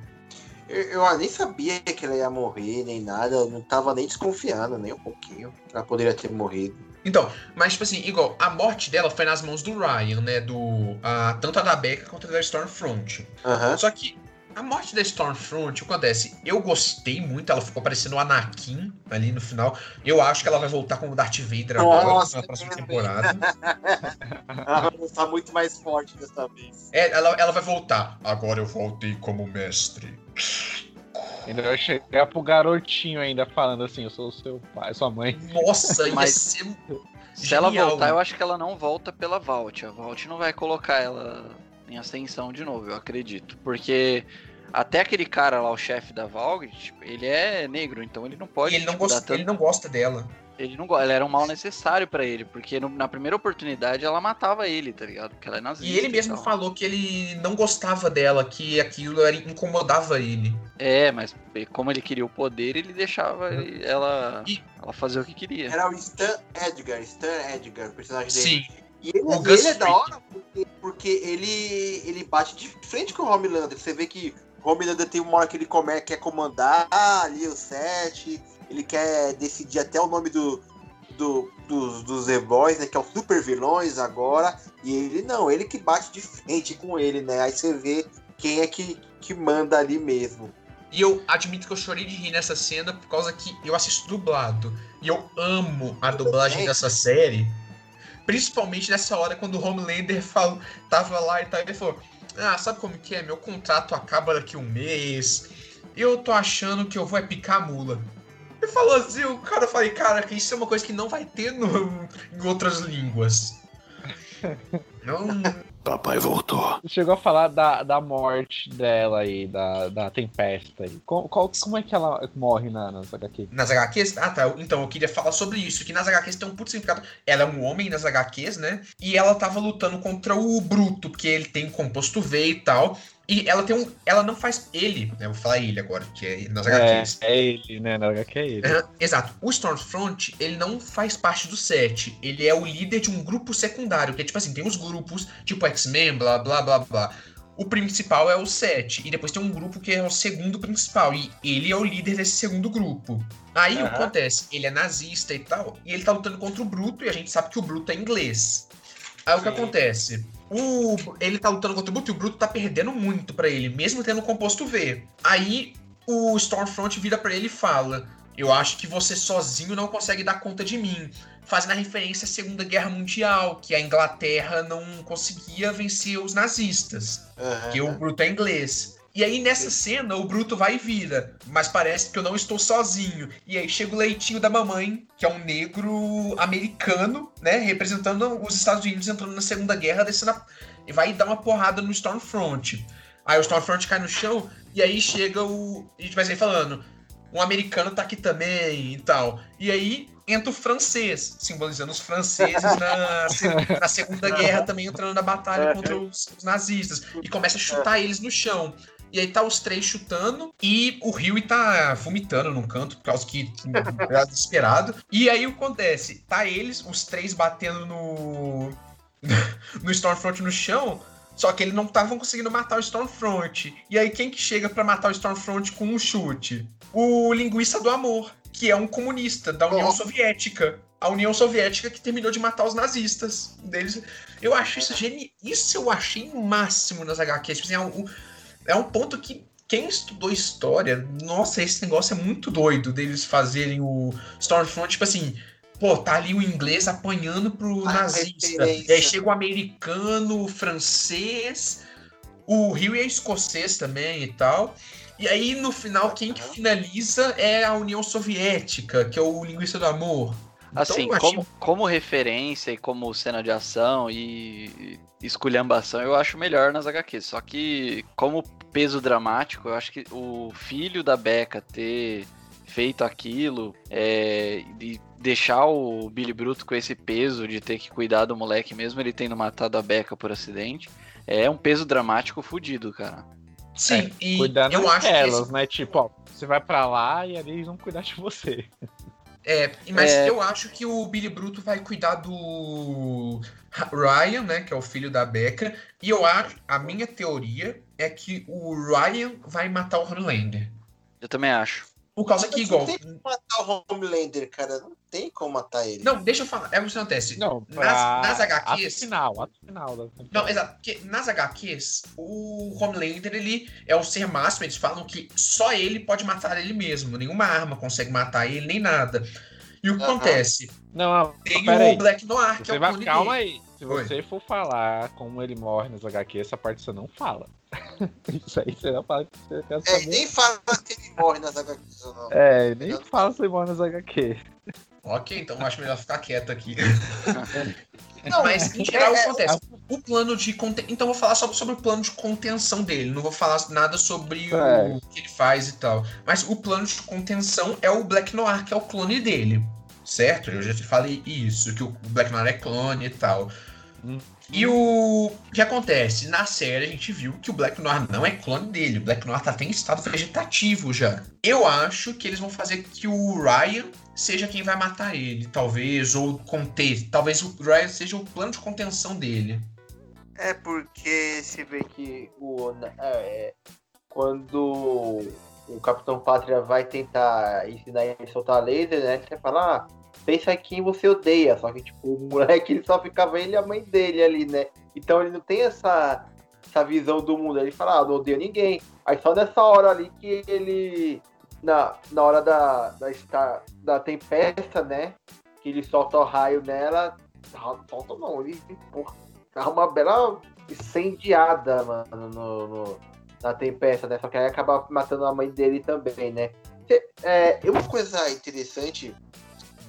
Eu, eu nem sabia que ela ia morrer, nem nada. Eu não tava nem desconfiando, nem um pouquinho. Ela poderia ter morrido. Então, mas tipo assim, igual, a morte dela foi nas mãos do Ryan, né? Do. A, tanto a da Becca quanto a da Stormfront. Aham. Só que a morte da Stormfront, o que acontece? Eu gostei muito, ela ficou parecendo o Anakin ali no final. Eu acho que ela vai voltar como Darth Vader agora, Nossa, na próxima temporada. Ela vai estar muito mais forte dessa vez. É, ela, ela vai voltar. Agora eu voltei como mestre. Ainda eu cheguei pro garotinho ainda falando assim, eu sou o seu pai, sua mãe. Nossa, ia Mas- ser. Se ela Genial, voltar, né? eu acho que ela não volta pela Vault. A Vault não vai colocar ela em ascensão de novo, eu acredito. Porque até aquele cara lá, o chefe da Vault, tipo, ele é negro, então ele não pode. E ele não, tipo, gosta, tanto- ele não gosta dela. ele não Ela era um mal necessário pra ele, porque no- na primeira oportunidade ela matava ele, tá ligado? Porque ela é nazista. E ele mesmo tal. falou que ele não gostava dela, que aquilo era, incomodava ele. É, mas como ele queria o poder, ele deixava Uhum. ela, E- ela fazer o que queria. Era o Stan Edgar, Stan Edgar, o personagem dele. Sim. E ele, O Gus ele é da hora porque, ele, ele bate de frente com o Homelander. Você vê que o Homelander tem uma hora que ele come, quer comandar ali o set, ele quer decidir até o nome do, do, dos, dos The Boys, né, que é o super vilões agora. E ele não, ele que bate de frente com ele, né? Aí você vê quem é que, que manda ali mesmo. E eu admito que eu chorei de rir nessa cena por causa que eu assisto dublado. E eu amo a dublagem dessa série. Principalmente nessa hora quando o Homelander falou, tava lá e tal, ele falou: Ah, sabe como que é? Meu contrato acaba daqui um mês. Eu tô achando que eu vou é picar a mula. Ele falou assim, o cara eu falei, cara, que isso é uma coisa que não vai ter no, em outras línguas. Não, Papai voltou. Chegou a falar da, da morte dela aí, da, da tempesta aí. Qual, qual- como é que ela morre na, nas HQ? Nas HQs? Ah, tá. Então, eu queria falar sobre isso. Que nas HQs tem um puto significado. Ela é um homem nas HQs, né? E ela tava lutando contra o Bruto, porque ele tem composto V e tal. E ela tem um. Ela não faz. Ele, né? Vou falar ele agora, que é nas É, HQs. é ele, né? Na HQ é ele. Aham, exato. O Stormfront, ele não faz parte do set. Ele é o líder de um grupo secundário. Que é tipo assim, tem os grupos, tipo X-Men, blá blá blá blá. O principal é o set. E depois tem um grupo que é o segundo principal. E ele é o líder desse segundo grupo. Aí o que acontece? Ele é nazista e tal. E ele tá lutando contra o Bruto. E a gente sabe que o Bruto é inglês. Aí o que Sim. acontece? O, ele tá lutando contra o Bruto e o Bruto tá perdendo muito pra ele, mesmo tendo composto V. Aí o Stormfront vira pra ele e fala: Eu acho que você sozinho não consegue dar conta de mim. Fazendo a referência à Segunda Guerra Mundial, que a Inglaterra não conseguia vencer os nazistas, porque o Bruto é inglês. E aí nessa cena o Bruto vai e vira, mas parece que eu não estou sozinho. E aí chega o leitinho da mamãe, que é um negro americano, né, representando os Estados Unidos entrando na Segunda Guerra, descendo a... e vai dar uma porrada no Stormfront. Aí o Stormfront cai no chão e aí chega o a gente vai sair falando, um americano tá aqui também e tal. E aí entra o francês, simbolizando os franceses na, na Segunda Guerra também entrando na batalha contra os, os nazistas. E começa a chutar eles no chão. E aí tá os três chutando e o Rio tá vomitando num canto por causa que era desesperado. E aí o que acontece? Tá eles, os três batendo no no Stormfront no chão, só que eles não estavam conseguindo matar o Stormfront. E aí quem que chega pra matar o Stormfront com um chute? O linguiça do amor, que é um comunista da União Oh. Soviética. A União Soviética que terminou de matar os nazistas. Deles. Eu acho isso genial. Isso eu achei o máximo nas HQs. Tipo assim, é, um, é ponto que quem estudou história, nossa, esse negócio é muito doido deles fazerem o Stormfront, tipo assim, pô, tá ali o inglês apanhando pro A nazista. referência. E aí chega o americano, o francês, o Rio é escocês também e tal. E aí, no final, quem que finaliza é a União Soviética, que é o linguista do amor. Então, Assim, achei- como, como referência e como cena de ação e esculhambação, eu acho melhor nas HQs. Só que, como peso dramático, eu acho que o filho da Becca ter feito aquilo é, e deixar o Billy Bruto com esse peso de ter que cuidar do moleque, mesmo ele tendo matado a Becca por acidente, é um peso dramático fudido, cara. Sim, e Cuidar eu acho que esse naquelas, né? Tipo, ó, você vai pra lá e ali eles vão cuidar de você. É, mas É. eu acho que o Billy Bruto vai cuidar do Ryan, né, que é o filho da Becca, e eu acho, a minha teoria é que o Ryan vai matar o Homelander. Eu também acho. Por causa que, Mas igual... Não tem como matar o Homelander, cara. Não tem como matar ele. Não, deixa eu falar, é o que acontece. Não, Nas- pra... nas HQs final, ato final. Da... Não, exato, porque nas HQs, o Homelander, ele é o ser máximo, eles falam que só ele pode matar ele mesmo, nenhuma arma consegue matar ele, nem nada. E o que acontece? Não, não, Tem pera o aí. Black Noir, que é Você o vai, calma dele. aí. Se Oi. você for falar como ele morre nas HQ, essa parte você não fala. Isso aí você não fala que você quer É, saber. nem fala que ele morre nas HQs ou não. É, nem fala se ele morre nas HQ. Ok, então eu acho melhor ficar quieto aqui. Não, Mas, em geral, o que é- acontece? O plano de conten... Então, eu vou falar só sobre o plano de contenção dele. Não vou falar nada sobre É. o que ele faz e tal. Mas o plano de contenção é o Black Noir, que é o clone dele. Certo? Eu já te falei isso, que o Black Noir é clone e tal. E o que acontece? Na série a gente viu que o Black Noir não é clone dele. O Black Noir tá até em estado vegetativo já. Eu acho que eles vão fazer que o Ryan seja quem vai matar ele, talvez, ou conter. Talvez o Ryan seja o plano de contenção dele. É porque se vê que o é, quando o Capitão Pátria vai tentar ensinar ele a soltar laser, né? Você fala, ah, pensa em quem você odeia. Só que, tipo, o moleque ele só ficava ele e a mãe dele ali, né? Então ele não tem essa, essa visão do mundo. Ele fala, ah, não odeio ninguém. Aí só nessa hora ali que ele. Na, na hora da, da, da tempesta, né? Que ele solta o raio nela, Solta não, ele porra, dá uma bela incendiada, mano, no, no- na tempesta, né? Só que aí acaba matando a mãe dele também, né? É, uma coisa interessante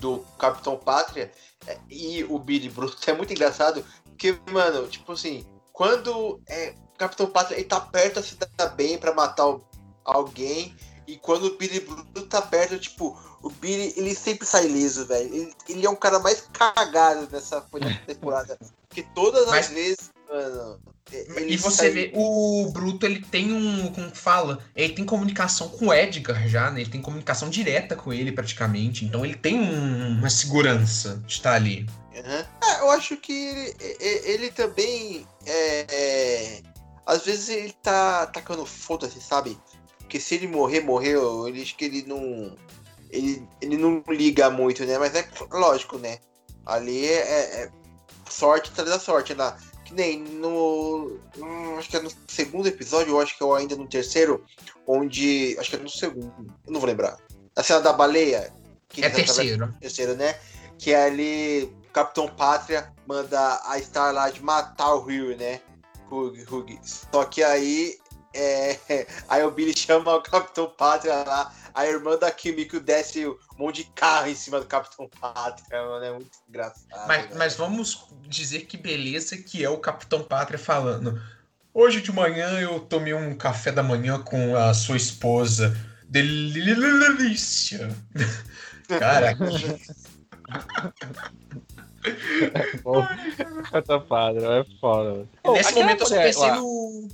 do Capitão Pátria é, e o Billy Bruto é muito engraçado, porque, mano, tipo assim, quando é, o Capitão Pátria ele tá perto assim, tá bem pra matar o- alguém, e quando o Billy Bruto tá perto, tipo, o Billy, ele sempre sai liso, velho. Ele, ele é um cara mais cagado nessa nessa temporada. Porque todas Mas- as vezes, mano. ele E você sai- vê, o Bruto, ele tem um, como fala? Ele tem comunicação com o Edgar já, né? Ele tem comunicação direta com ele, praticamente. Então ele tem um- uma segurança de estar ali. Aham. É, eu acho que ele, ele também. É, é, às vezes ele tá tacando foda-se, sabe? Porque se ele morrer, morreu. Ele acho que ele não. Ele, ele não liga muito, né? Mas é lógico, né? Ali é, é- é sorte atrás da sorte lá. Que nem no. hum, acho que é no segundo episódio, ou acho que é ainda no terceiro, onde. Acho que é no segundo. Eu não vou lembrar. A cena da baleia. que É terceiro. terceiro, né? Que ali Capitão Pátria manda a Starlight matar o Rio, né? Hug, Hug. Só que aí. É, aí o Billy chama o Capitão Pátria lá. A irmã da Kimiko desce um monte de carro em cima do Capitão Pátria, mano. É muito engraçado. Mas, velho. mas vamos dizer que beleza que é o Capitão Pátria falando. Hoje de manhã eu tomei um café da manhã com a sua esposa. Delícia! Cara, Tá padre, é foda. nesse momento eu só pensei lá- no.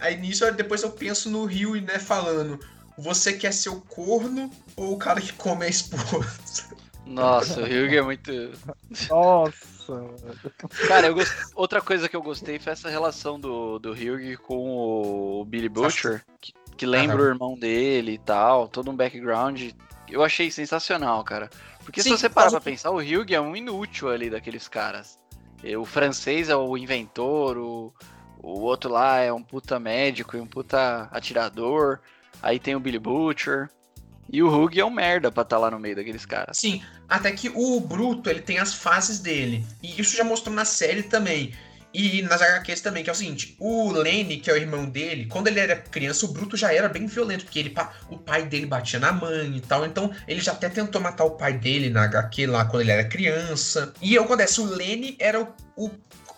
Aí nisso, depois eu penso no Rio, né, falando. Você quer ser o corno ou o cara que come a esposa? Nossa, o Hugh é muito. Nossa, mano. Cara, eu gost... outra coisa que eu gostei foi essa relação do, do Hugh com o Billy Butcher, que, que lembra Aham. o irmão dele e tal, todo um background. Eu achei sensacional, cara. Porque Sim, se você parar pra pensar, o Hugh é um inútil ali daqueles caras. O francês é o inventor, o, o outro lá é um puta médico e um puta atirador. Aí tem o Billy Butcher. E o Hugh é um merda pra estar lá no meio daqueles caras. Sim, até que o Bruto, ele tem as fases dele. E isso já mostrou na série também. E nas HQs também, que é o seguinte, o Lenny, que é o irmão dele, quando ele era criança, o Bruto já era bem violento, porque ele, o pai dele batia na mãe e tal, então ele já até tentou matar o pai dele na HQ lá quando ele era criança. E acontece, o Lenny era o, o-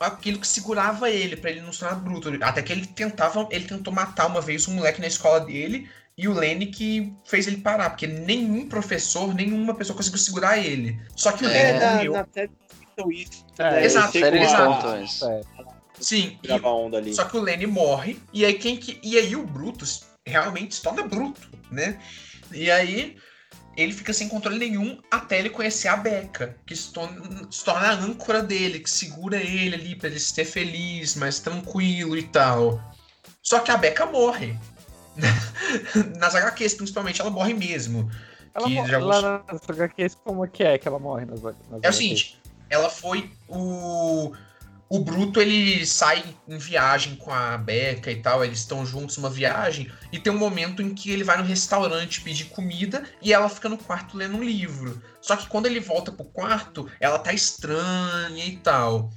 aquilo que segurava ele, pra ele não se tornar bruto. Até que ele tentava, ele tentou matar uma vez um moleque na escola dele, e o Lenny que fez ele parar, porque nenhum professor, nenhuma pessoa conseguiu segurar ele. Só que o É, Lenny na, morreu. na então isso. É, né? exato, contam isso. É. Sim, e- Gravar onda ali. só que o Lenny morre, e aí quem que. E aí o Brutus realmente se torna bruto, né? E aí ele fica sem controle nenhum até ele conhecer a Becca, que se torna, se torna a âncora dele, que segura ele ali pra ele ser feliz, mais tranquilo e tal. Só que a Becca morre. Nas HQs, principalmente, ela morre mesmo. Ela Que morre já lá nas HQs, como que é que ela morre nas, nas É o seguinte, ela foi o o Bruto ele sai em viagem com a Becca e tal, eles estão juntos numa viagem e tem um momento em que ele vai no restaurante pedir comida e ela fica no quarto lendo um livro. Só que quando ele volta pro quarto, ela tá estranha e tal.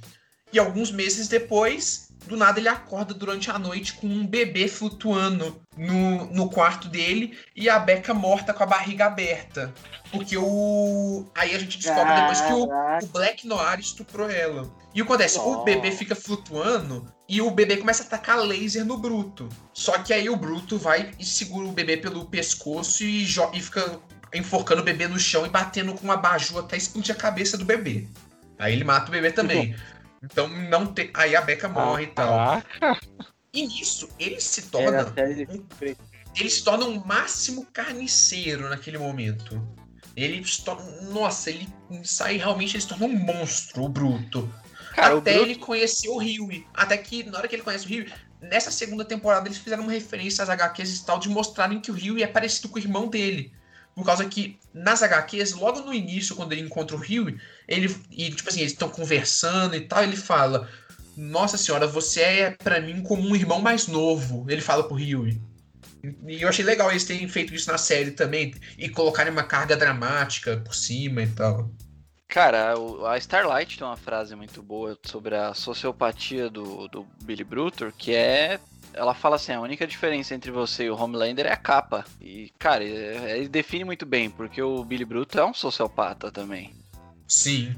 E alguns meses depois, do nada ele acorda durante a noite com um bebê flutuando no, no quarto dele e a Becca morta com a barriga aberta. Porque o. Aí a gente descobre depois que o, Caraca. o Black Noir estuprou ela. E o que acontece? O Nossa. bebê fica flutuando e o bebê começa a atacar laser no Bruto. Só que aí o Bruto vai e segura o bebê pelo pescoço e, e fica enforcando o bebê no chão e batendo com uma baju até explodir a cabeça do bebê. Aí ele mata o bebê também. Então não tem. Aí a Becca morre e tal. Caraca. E nisso, ele se torna ele se torna um máximo carniceiro naquele momento. Ele se torna. Nossa, ele sai realmente, ele se torna um monstro, o bruto. Cara, o Até Bruto- ele conhecer o Huey. Até que, na hora que ele conhece o Huey, nessa segunda temporada eles fizeram uma referência às HQs e tal, de mostrarem que o Huey é parecido com o irmão dele. Por causa que, nas HQs, logo no início, quando ele encontra o Huey, ele. E, tipo assim, eles estão conversando e tal, ele fala. Nossa senhora, você é pra mim como um irmão mais novo. Ele fala pro Huey. E eu achei legal eles terem feito isso na série também. E colocarem uma carga dramática por cima e tal. Cara, a Starlight tem uma frase muito boa sobre a sociopatia do, do Billy Brutor, que é. Ela fala assim: a única diferença entre você e o Homelander é a capa. E, cara, é- ele define muito bem, porque o Billy Bruto é um sociopata também. Sim.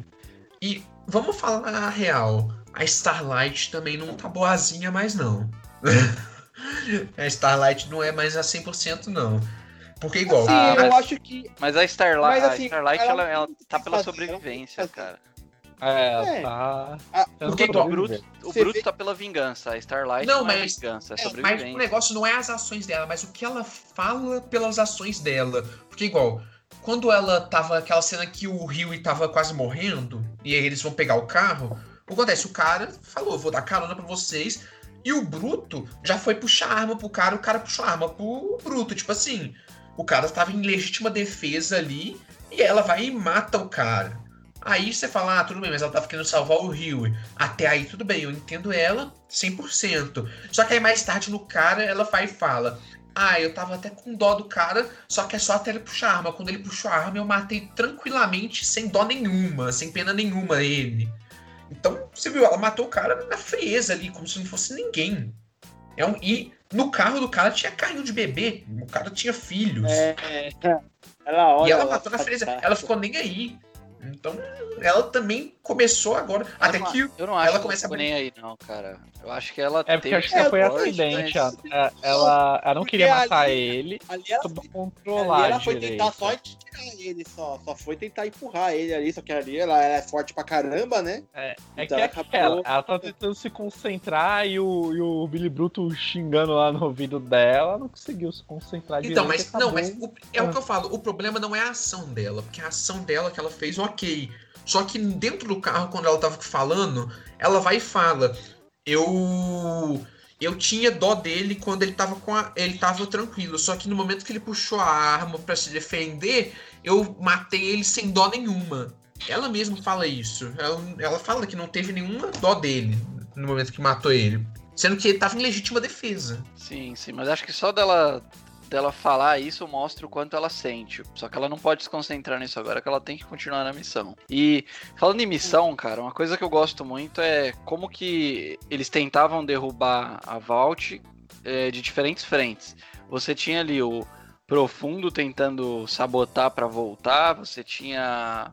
E vamos falar a real. A Starlight também não tá boazinha mais, não. a Starlight não é mais a 100%, não. Porque igual. Sim, Ah, eu mas- acho que. Mas a Starlight, Mas, assim, a Starlight ela ela, ela tá pela sobrevivência, cara. É, É. tá. Ah, não porque tô o Bruto, o Bruto vê- tá pela vingança, a Starlight Não, não, é mas- vingança, é É, mas o negócio não é as ações dela, mas o que ela fala pelas ações dela. Porque, igual, quando ela tava. Aquela cena que o Rio tava quase morrendo, e aí eles vão pegar o carro, o que acontece? O cara falou: vou dar carona pra vocês. E o Bruto já foi puxar arma pro cara, o cara puxou a arma pro Bruto. Tipo assim, o cara tava em legítima defesa ali, e ela vai e mata o cara. Aí você fala, ah, tudo bem, mas ela tava querendo salvar o Rio. Até aí, tudo bem, eu entendo ela 100%. Só que aí mais tarde no cara, ela vai e fala: Ah, eu tava até com dó do cara, só que é só até ele puxar a arma. Quando ele puxou a arma, eu matei tranquilamente, sem dó nenhuma, sem pena nenhuma ele. Então, você viu, ela matou o cara na frieza ali, como se não fosse ninguém. É um, e no carro do cara tinha carrinho de bebê, o cara tinha filhos. É, ela olha. e ela matou na frieza, tá- ela ficou nem aí. Então, ela também começou agora. Até eu não, que eu não acho ela começa ela a nem aí, não, cara. Eu acho que ela É porque acho que foi É, acidente. mas- Ela, ela, ela não Porque queria matar ali- ele, Ali ela, só pra ali controlar ela foi direito. tentar só tirar ele, só. Só foi tentar empurrar ele ali, só que ali ela, ela é forte pra caramba, né? É Então que é acabou- aquela, ela tá tentando se concentrar e o, e o Billy Bruto xingando lá no ouvido dela, ela não conseguiu se concentrar Então, direito, mas não, mas o- é Ah. o que eu falo, o problema não é a ação dela, porque a ação dela que ela fez, ok. Só que dentro do carro, quando ela tava falando, ela vai e fala: Eu. Eu tinha dó dele quando ele tava com a, ele tava tranquilo, só que no momento que ele puxou a arma pra se defender, eu matei ele sem dó nenhuma. Ela mesma fala isso. Ela, ela fala que não teve nenhuma dó dele no momento que matou ele, sendo que ele tava em legítima defesa. Sim, sim, mas acho que só dela, dela falar isso mostra o quanto ela sente. Só que ela não pode se concentrar nisso agora, que ela tem que continuar na missão. E falando em missão, cara, uma coisa que eu gosto muito é como que eles tentavam derrubar a Vault é, de diferentes frentes. Você tinha ali o Profundo tentando sabotar pra voltar, você tinha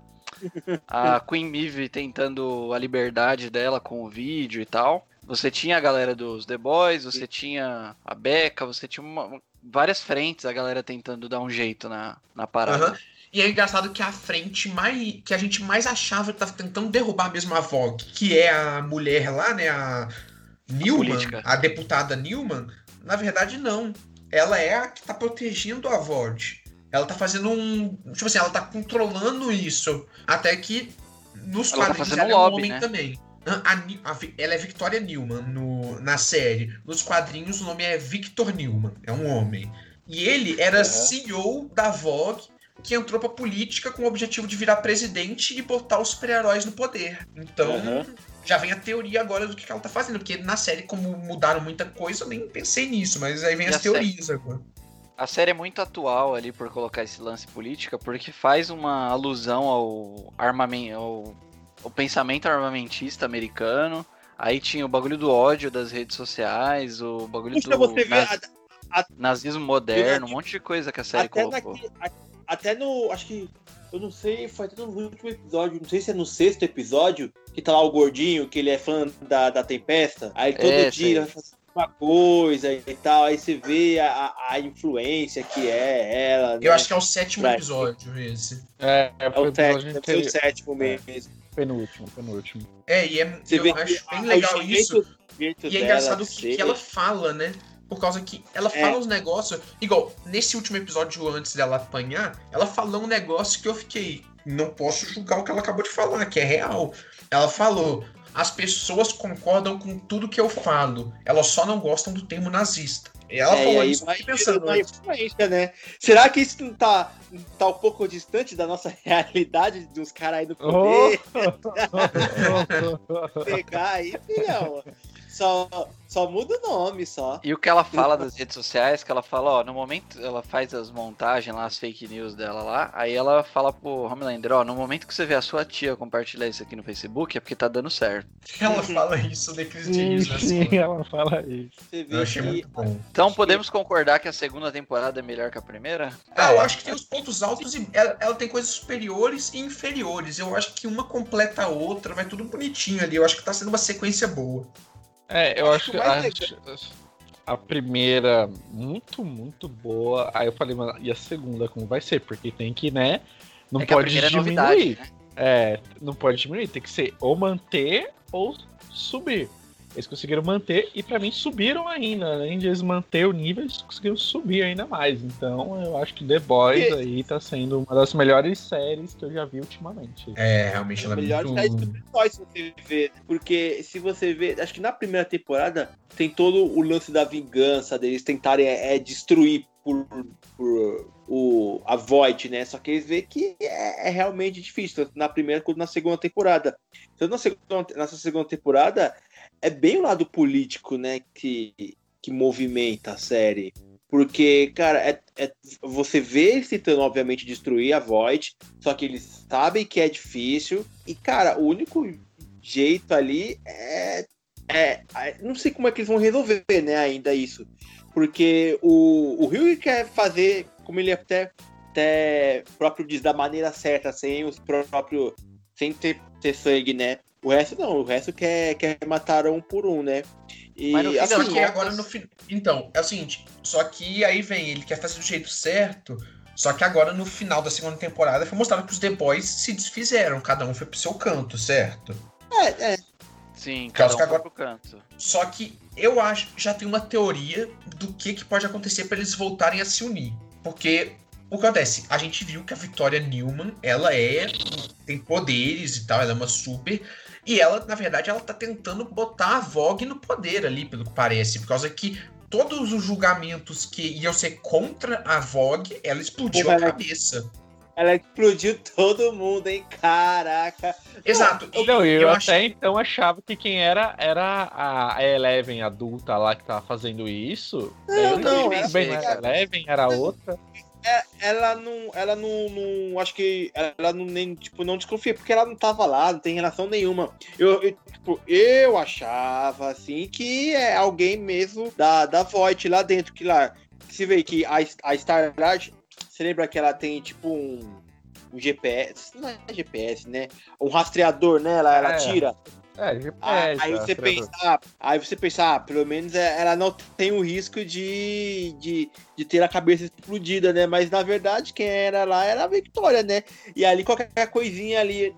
a Queen Mive tentando a liberdade dela com o vídeo e tal. Você tinha a galera dos The Boys, você tinha a Becca, você tinha uma- várias frentes, a galera tentando dar um jeito na, na parada. Aham. E é engraçado que a frente mais. que a gente mais achava que tava tentando derrubar mesmo a Vogue, que é a mulher lá, né? A Newman, política. a, deputada Newman, na verdade não. Ela é a que tá protegendo a Vogue. Ela tá fazendo um. Tipo assim, ela tá controlando isso. Até que nos Ela tá quadrinhos fazendo ela é um lobby, homem né? também. A- a ela é Victoria Newman no, na série. Nos quadrinhos o nome é Victor Newman, é um homem. E ele era Uhum. CEO da Vogue, que entrou pra política com o objetivo de virar presidente e botar os super-heróis no poder. Então, Uhum. já vem a teoria agora do que ela tá fazendo. Porque na série, como mudaram muita coisa, eu nem pensei nisso, mas aí vem E as série? teorias agora. A série é muito atual ali por colocar esse lance política, porque faz uma alusão ao armamento, ao, ao pensamento armamentista americano. Aí tinha o bagulho do ódio das redes sociais, o bagulho Puxa, do você naz- a- nazismo moderno, um monte de coisa que a série até, colocou. a- até no. Acho que. Eu não sei, foi até no último episódio, não sei se é no sexto episódio, que tá lá o gordinho, que ele é fã da, da Tempesta. Aí todo É, dia uma coisa e tal. Aí você vê a, a- a influência que é ela. Eu né? acho que é o sétimo episódio esse. É, é, É o o sétimo, o sétimo mesmo. Penúltimo, penúltimo. É, e é, Você eu vê acho que bem legal o isso. jeito- o jeito E é engraçado que, ser- que ela fala, né? Por causa que ela É. fala uns negócios. Igual, nesse último episódio antes dela apanhar, ela falou um negócio que eu fiquei. Não posso julgar o que ela acabou de falar, que é real. Ela falou. As pessoas concordam com tudo que eu falo. Elas só não gostam do termo nazista. E ela É, e falou aí isso. Vai pensando. uma influência, né? Será que isso não tá, tá um pouco distante da nossa realidade dos caras aí do Oh! poder? Pegar aí, filhão. Só, só muda o nome, só. E o que ela fala das redes sociais, que ela fala, ó, no momento ela faz as montagens lá, as fake news dela lá, aí ela fala pro Homelander, ó, no momento que você vê a sua tia compartilhar isso aqui no Facebook, é porque tá dando certo. Ela fala isso naqueles Sim, dias, né? sim, ela fala isso. Você vê Eu achei que muito bom. Então podemos concordar que a segunda temporada é melhor que a primeira? Ah, eu acho que tem os pontos altos e ela, ela tem coisas superiores e inferiores. Eu acho que uma completa a outra, vai tudo bonitinho ali. Eu acho que tá sendo uma sequência boa. É, eu acho Acho que a, a primeira muito, muito boa. Aí eu falei, mano, e a segunda como vai ser? Porque tem que, né? Não é pode é diminuir. novidade, né? É, não pode diminuir, tem que ser ou manter ou subir. Eles conseguiram manter e pra mim subiram ainda. Além de eles manter o nível, eles conseguiram subir ainda mais. Então eu acho que The Boys E- aí tá sendo uma das melhores séries que eu já vi ultimamente. É, realmente É ela é melhor muito... série de super-heróis se você ver. Porque se você ver, acho que na primeira temporada tem todo o lance da vingança deles tentarem é, é, destruir por, por o, a Void, né? Só que eles veem que é, é realmente difícil, tanto na primeira quanto na segunda temporada. Então na segunda, nessa segunda temporada é bem o lado político, né? Que, que movimenta a série. Porque, cara, é, é- você vê eles tentando, obviamente, destruir a Void, só que eles sabem que é difícil. E, cara, o único jeito ali é. é é- não sei como é que eles vão resolver, né, ainda isso. Porque o, o Rio quer fazer, como ele até, até próprio diz, da maneira certa, sem os próprios. sem ter, ter sangue, né? O resto não, o resto quer, quer matar um por um, né? E Mas no assim, que agora no. Então, é o seguinte, só que aí vem, ele quer fazer do jeito certo. Só que agora, no final da segunda temporada, foi mostrado que os The Boys se desfizeram, cada um foi pro seu canto, certo? é, é, Sim, cada um que foi pro canto. Só que eu acho já tem uma teoria do que, que pode acontecer pra eles voltarem a se unir. Porque o que acontece? A gente viu que a Victoria Newman, ela é. tem poderes e tal, ela é uma super. E ela, na verdade, ela tá tentando botar a Vogue no poder ali, pelo que parece. Por causa que todos os julgamentos que iam ser contra a Vogue, ela explodiu a Porra, ela- cabeça. ela explodiu todo mundo, hein? Caraca. Exato. E Não, eu, eu até acho- então achava que quem era era a Eleven adulta lá que tava fazendo isso. Não, eu não, né? cara. Eleven era outra. Ela não, ela não, não- acho que ela não nem, tipo, não desconfia, porque ela não tava lá, não tem relação nenhuma. Eu, eu, tipo, eu achava, assim, que é alguém mesmo da, da Void lá dentro, que lá, se vê que a, a Starlight, você lembra que ela tem, tipo, um, um GPS, não é GPS, né? Um rastreador nela, ela É. tira. É, Ah, aí você rastreador. pensa, ah, aí você pensa, ah, pelo menos é- ela não tem o risco de, de, de ter a cabeça explodida, né? Mas na verdade, quem era lá era a Victoria, né? E ali qualquer coisinha ali,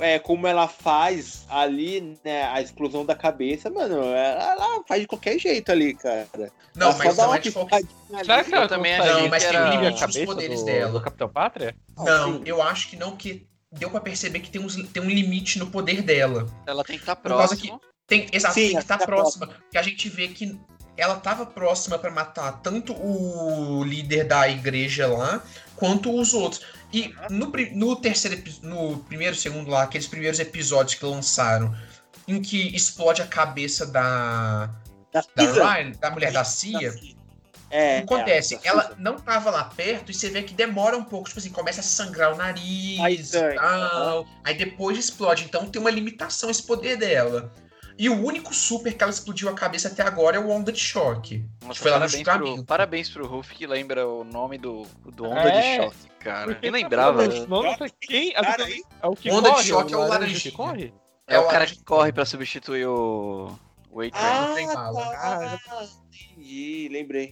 é, como ela faz ali, né, a explosão da cabeça, mano, ela, ela faz de qualquer jeito ali, cara. Não, Ela só mas dá não uma é de qualquer. Será que ela também Não, mas que tem um limite cabeça poderes do, dela. do Capitão Pátria? Não, Sim. eu acho que não, que deu pra perceber que tem, uns, tem um limite no poder dela. Ela tem que estar Por causa próximo. Tem, exato, Sim, tem que estar tá próxima. Porque a gente vê que ela tava próxima pra matar tanto o líder da igreja lá, quanto os outros. E no, no terceiro no primeiro, segundo lá, aqueles primeiros episódios que lançaram, em que explode a cabeça da. Da Da. Ryan, da mulher da Cia. É, O que acontece? é, ela não tava lá perto e você vê que demora um pouco, tipo assim, começa a sangrar o nariz Aí e tal. Aí depois explode. Então tem uma limitação esse poder dela. E o único super que ela explodiu a cabeça até agora é o Onda de Choque. Nossa, Foi lá no pro, julgamento. parabéns pro Ruff que lembra o nome do, do Onda É, de Choque, cara. Porque Eu lembrava. tá- Nossa, quem? Cara, É o que Onda de corre? choque é o laranja que corre? É o É o cara que corre pra substituir o. O A-Train. Ah, tem bala. tá. Entendi, lembrei.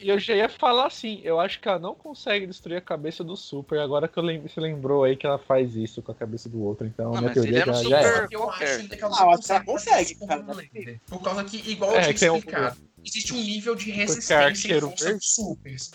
E eu já ia falar assim, eu acho que ela não consegue destruir a cabeça do Super, agora que eu lembro, você lembrou aí que ela faz isso com a cabeça do outro, então Ah, minha teoria um já, super- que eu acho ainda que ela Ah, não consegue cara. Por causa que, igual É, eu tinha que tem um- explicado, existe um nível de resistência e dos supers.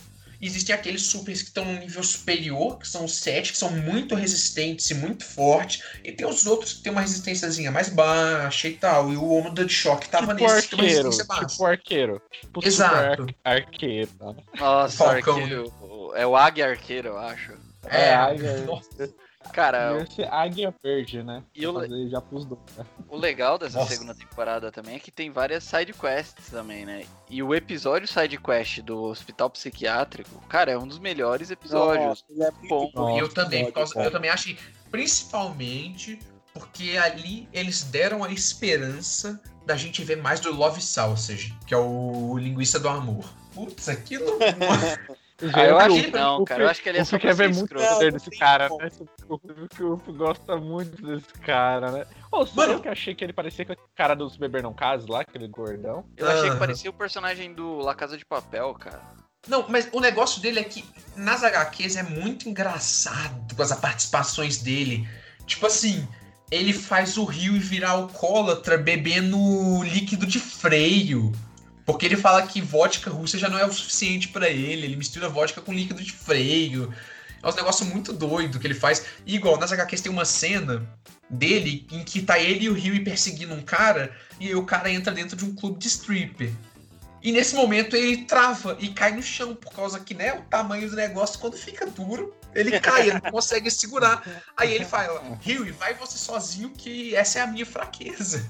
Existem aqueles supers que estão num nível superior, que são os 7, que são muito resistentes e muito fortes. E tem os outros que tem uma resistênciazinha mais baixa e tal. E o Onda de Choque tava Tipo nesse que tem uma arqueiro, resistência baixa. tipo arqueiro. Tipo Exato. ar- arqueiro. tá? Nossa, Falcão. arqueiro. É o Águia Arqueiro, eu acho. É, ai, ai. nossa. Cara, Ia ser Águia Verde, né? E o le- já pros dois. né? o legal dessa Nossa. segunda temporada também é que tem várias side quests também, né? E o episódio side quest do Hospital Psiquiátrico, cara, é um dos melhores episódios. Nossa, é muito Bom, bom. eu também, por causa- eu também achei, principalmente porque ali eles deram a esperança da gente ver mais do Love Sausage, que é o linguiça do amor. Putz, aquilo. Ah, eu acho que não, o cara. Eu acho que ele é o só pra quer ver muito o poder desse cara, né? O Fih gosta muito desse cara, né? Ô, só Mano- eu que achei que ele parecia com aquele cara dos Beber Não Casos lá, aquele gordão. Eu achei que parecia o personagem do La Casa de Papel, cara. Não, mas o negócio dele é que nas HQs é muito engraçado com as participações dele. Tipo assim, ele faz o Rio virar alcoólatra bebendo líquido de freio. Porque ele fala que vodka russa já não é o suficiente pra ele. Ele mistura vodka com líquido de freio. É um negócio muito doido que ele faz. E igual, nas HQs tem uma cena dele em que tá ele e o Rio perseguindo um cara. E aí o cara entra dentro de um clube de stripper. E nesse momento ele trava e cai no chão, por causa que, né, o tamanho do negócio, quando fica duro, ele cai, ele não consegue segurar. Aí ele fala, Rio, vai você sozinho que essa é a minha fraqueza.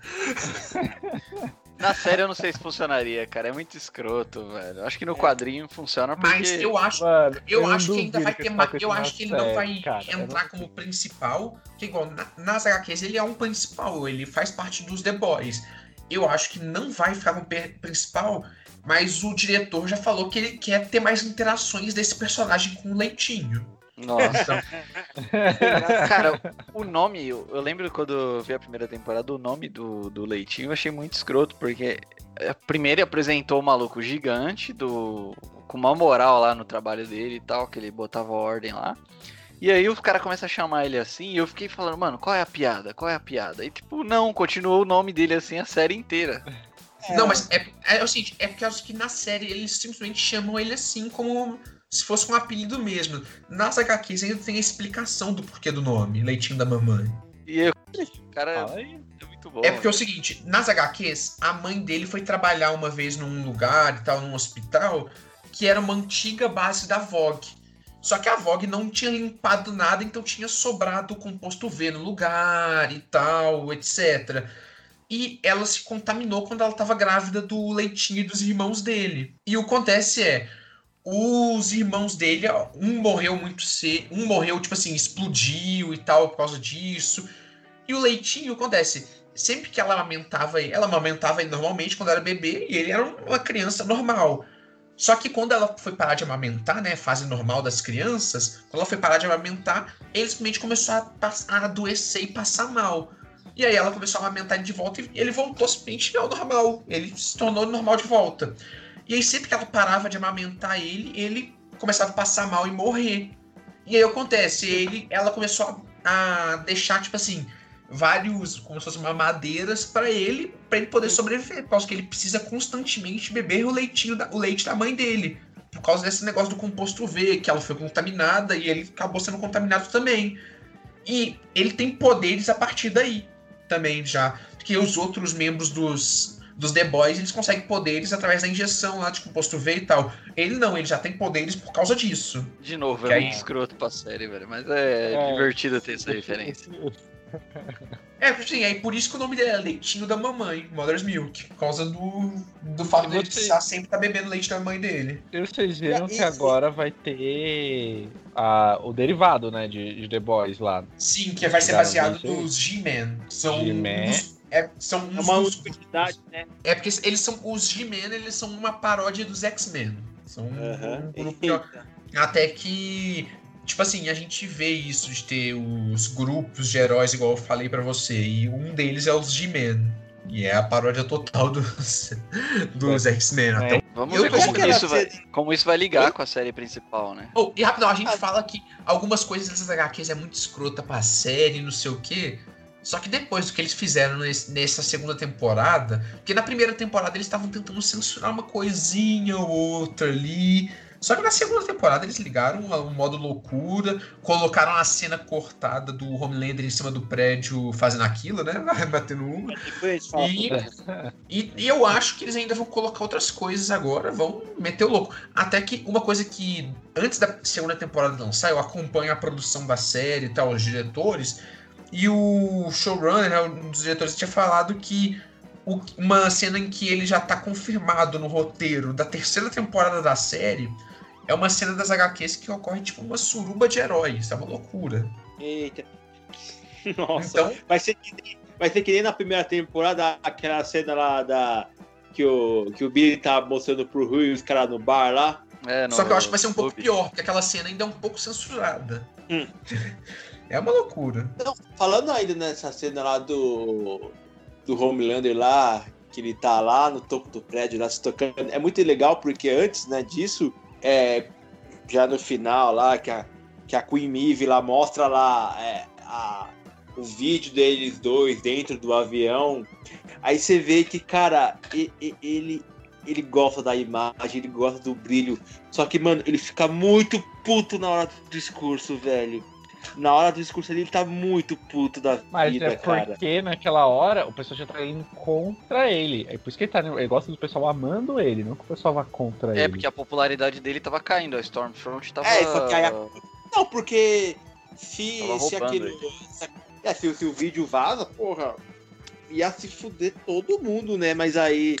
Na série eu não sei se funcionaria, cara. É muito escroto, velho. Eu Acho que no quadrinho funciona porque. Mas eu acho, Mano, eu não acho que ainda vai ter faça Eu acho que ele não série, vai cara. Eu entrar não como principal. Que igual, na- nas HQs ele é um principal, ele faz parte dos The Boys. Eu acho que não vai ficar como principal, mas o diretor já falou que ele quer ter mais interações desse personagem com o Leitinho. Nossa. Cara, o nome, eu, eu lembro quando eu vi a primeira temporada, o nome do, do Leitinho eu achei muito escroto, porque é, primeiro ele apresentou o maluco gigante, do com uma moral lá no trabalho dele e tal, que ele botava ordem lá. E aí os caras começam a chamar ele assim, e eu fiquei falando, mano, qual é a piada? Qual é a piada? E tipo, não, continuou o nome dele assim a série inteira. Não, mas é, é o seguinte, é porque eu acho que na série eles simplesmente chamam ele assim como se fosse um apelido mesmo. Nas HQs ainda tem a explicação do porquê do nome, Leitinho da Mamãe. E eu, cara, Fala aí. é muito bom. É porque é o seguinte, nas HQs, a mãe dele foi trabalhar uma vez num lugar e tal, num hospital, que era uma antiga base da Vogue. Só que a Vogue não tinha limpado nada, então tinha sobrado o composto V no lugar e tal, etc. E ela se contaminou quando ela estava grávida do leitinho e dos irmãos dele. E o que acontece é, os irmãos dele, um morreu muito cedo, um morreu, tipo assim, explodiu e tal por causa disso. E o leitinho, acontece? Sempre que ela amamentava ele, ela amamentava ele normalmente quando era bebê e ele era uma criança normal. Só que quando ela foi parar de amamentar, né, fase normal das crianças, quando ela foi parar de amamentar, ele simplesmente começou a, a adoecer e passar mal. E aí ela começou a amamentar ele de volta e ele voltou simplesmente ao normal. Ele se tornou normal de volta. E aí sempre que ela parava de amamentar ele, ele começava a passar mal e morrer. E aí acontece, ele, ela começou a, a deixar, tipo assim, vários, como se fossem mamadeiras para ele, para ele poder sobreviver, por causa que ele precisa constantemente beber o leitinho, da- o leite da mãe dele, por causa desse negócio do composto V, que ela foi contaminada e ele acabou sendo contaminado também. E ele tem poderes a partir daí também já, porque os outros membros dos dos The Boys, eles conseguem poderes através da injeção lá de composto V e tal. Ele não, ele já tem poderes por causa disso. De novo, Que é aí- muito escroto pra série, velho. Mas é, É. divertido ter essa referência. É, assim, é por isso que o nome dele é Leitinho da Mamãe, Mother's Milk, por causa do, do fato dele você- precisar sempre estar bebendo leite da mãe dele. E vocês viram É, que isso- agora vai ter a, o derivado, né, de, de The Boys lá. Sim, que vai ser baseado nos G-Men. São G-Men. uns- é, são É uns uma utilidade, né? É porque eles são os G-Men, eles são uma paródia dos X-Men. São um- Aham. um grupo que- até que tipo assim, a gente vê isso de ter os grupos de heróis igual eu falei pra você, e um deles é os G-Men. E é a paródia total dos, dos X-Men. Até É. Vamos Eu ver como, que isso vai, como isso vai ligar com a série principal, né? Oh, e rapidão, a gente Ah. fala que algumas coisas dessas HQs é muito escrota pra série, não sei o quê. Só que depois do que eles fizeram nesse- nessa segunda temporada, porque na primeira temporada eles estavam tentando censurar uma coisinha ou outra ali. Só que na segunda temporada eles ligaram o modo loucura, colocaram a cena cortada do Homelander em cima do prédio fazendo aquilo, né? Batendo uma. Gente fala E- E, e eu acho que eles ainda vão colocar outras coisas agora, vão meter o louco. Até que uma coisa que, antes da segunda temporada lançar, eu acompanho a produção da série e tal, os diretores, e o showrunner, né, um dos diretores, tinha falado que o- uma cena em que ele já tá confirmado no roteiro da terceira temporada da série é uma cena das HQs que ocorre tipo uma suruba de heróis, é uma loucura. Eita. Nossa. Então, Vai ser, que nem, vai ser que nem na primeira temporada, aquela cena lá da. Que o, que o Billy tá mostrando pro Rui os caras no bar lá. É, no Só que eu acho que vai ser um pouco pior, porque aquela cena ainda é um pouco censurada. Hum. É uma loucura. Falando ainda nessa cena lá do. Do Homelander lá, que ele tá lá no topo do prédio, lá se tocando. É muito legal porque antes né, disso, é, já no final lá, que a, que a Queen Mive lá mostra lá é, a, o vídeo deles dois dentro do avião. Aí você vê que, cara, ele, ele gosta da imagem, ele gosta do brilho. Só que, mano, ele fica muito puto na hora do discurso, velho. Na hora do discurso ele tá muito puto da Mas vida, é cara. porque naquela hora o pessoal já tá indo contra ele. É por isso que ele, tá, ele gosta do pessoal amando ele, não que o pessoal vá contra É, ele. porque a popularidade dele tava caindo, a Stormfront tava. É, só que aí a- Não, porque se, se aquilo. se- É, se, se o vídeo vaza, porra, ia se fuder todo mundo, né? Mas aí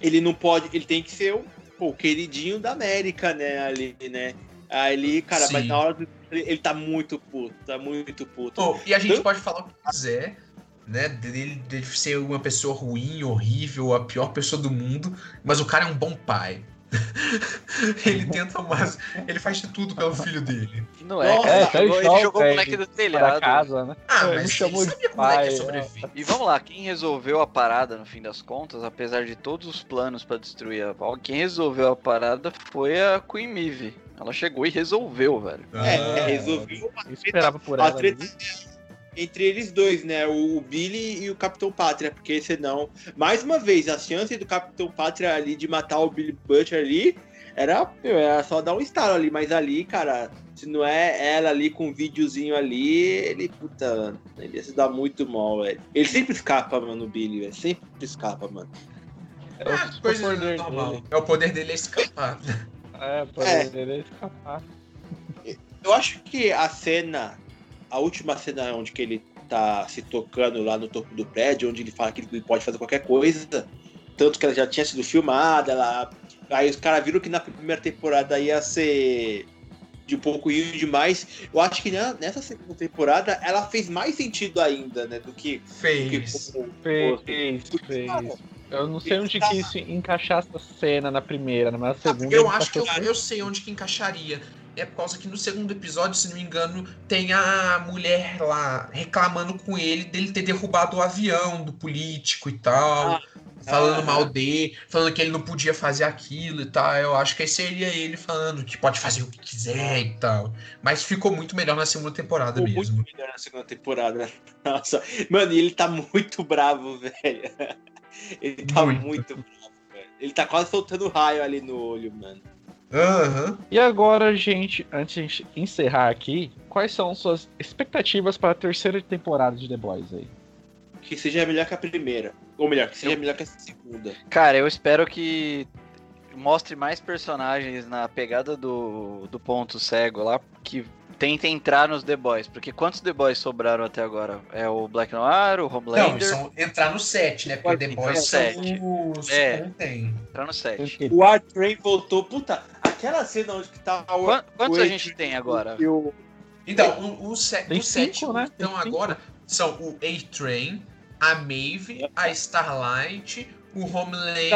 ele não pode. Ele tem que ser o, pô, o queridinho da América, né? Ali, né? Aí ele, cara, mas Sim. na hora do. Ele, ele tá muito puto, tá muito puto. Pô, e a gente Então- pode falar o que quiser, né? Dele, dele ser uma pessoa ruim, horrível, a pior pessoa do mundo, mas o cara é um bom pai. ele tenta mais. Ele faz de tudo pelo filho dele. Não é, Nossa, cara. é, ele jogou, ele jogou o ele moleque do Para telhado. casa, né? Ah, Ele mas me chamou ele de pai, sobreviver. E vamos lá, quem resolveu a parada no fim das contas, apesar de todos os planos pra destruir a Val, quem resolveu a parada foi a Queen Mive. Ela chegou e resolveu, velho. É, Ah, resolveu Eu esperava por a ela. treta entre eles dois, né? O, Billy e o Capitão Pátria, porque senão, mais uma vez, a chance do Capitão Pátria ali de matar o Billy Butcher ali era, era só dar um estalo ali, mas ali, cara, se não é ela ali com um videozinho ali, ele, puta, mano, ele ia se dar muito mal, velho. Ele sempre escapa, mano, o Billy, velho, sempre escapa, mano. É o Ah, coisa poder normal. dele. É o poder dele é escapar. É, o poder É. é escapar. Eu acho que a cena, a última cena onde que ele tá se tocando lá no topo do prédio, onde ele fala que ele pode fazer qualquer coisa, tanto que ela já tinha sido filmada, ela... aí os caras viram que na primeira temporada ia ser de um pouco rio demais. Eu acho que nessa segunda temporada ela fez mais sentido ainda, né, do que, do que Fez. Fez, fez. Eu não sei onde que isso encaixar essa cena na primeira, na segunda. Eu ele acho que eu, eu sei onde que encaixaria. É por causa que no segundo episódio, se não me engano, tem a mulher lá reclamando com ele dele ter derrubado o avião do político e tal. Ah, falando ah, mal dele, falando que ele não podia fazer aquilo e tal. Eu acho que aí seria ele falando que pode fazer o que quiser e tal. Mas ficou muito melhor na segunda temporada Ficou mesmo. muito melhor na segunda temporada. Nossa, mano, e ele tá muito bravo, velho. Ele tá Muito. muito, bravo, velho. Ele tá quase soltando raio ali no olho, mano. Aham. E agora, gente, antes de a gente encerrar aqui, quais são suas expectativas para a terceira temporada de The Boys aí? Que seja melhor que a primeira. Ou melhor, que seja melhor que a segunda. Cara, eu espero que mostre mais personagens na pegada do, do ponto cego lá, que tentem entrar nos The Boys. Porque quantos The Boys sobraram até agora? É o Black Noir, o Não, Homelander, são entrar no set, né? Porque The Boys no são set. os É. que não tem. entrar no 7. O Art Train voltou. Puta, aquela cena onde que tá o. Quan- Quantos o a gente tem agora? O, Então, o, o set, set né? então agora são o A-Train, a Maeve, a Starlight, o Homelander.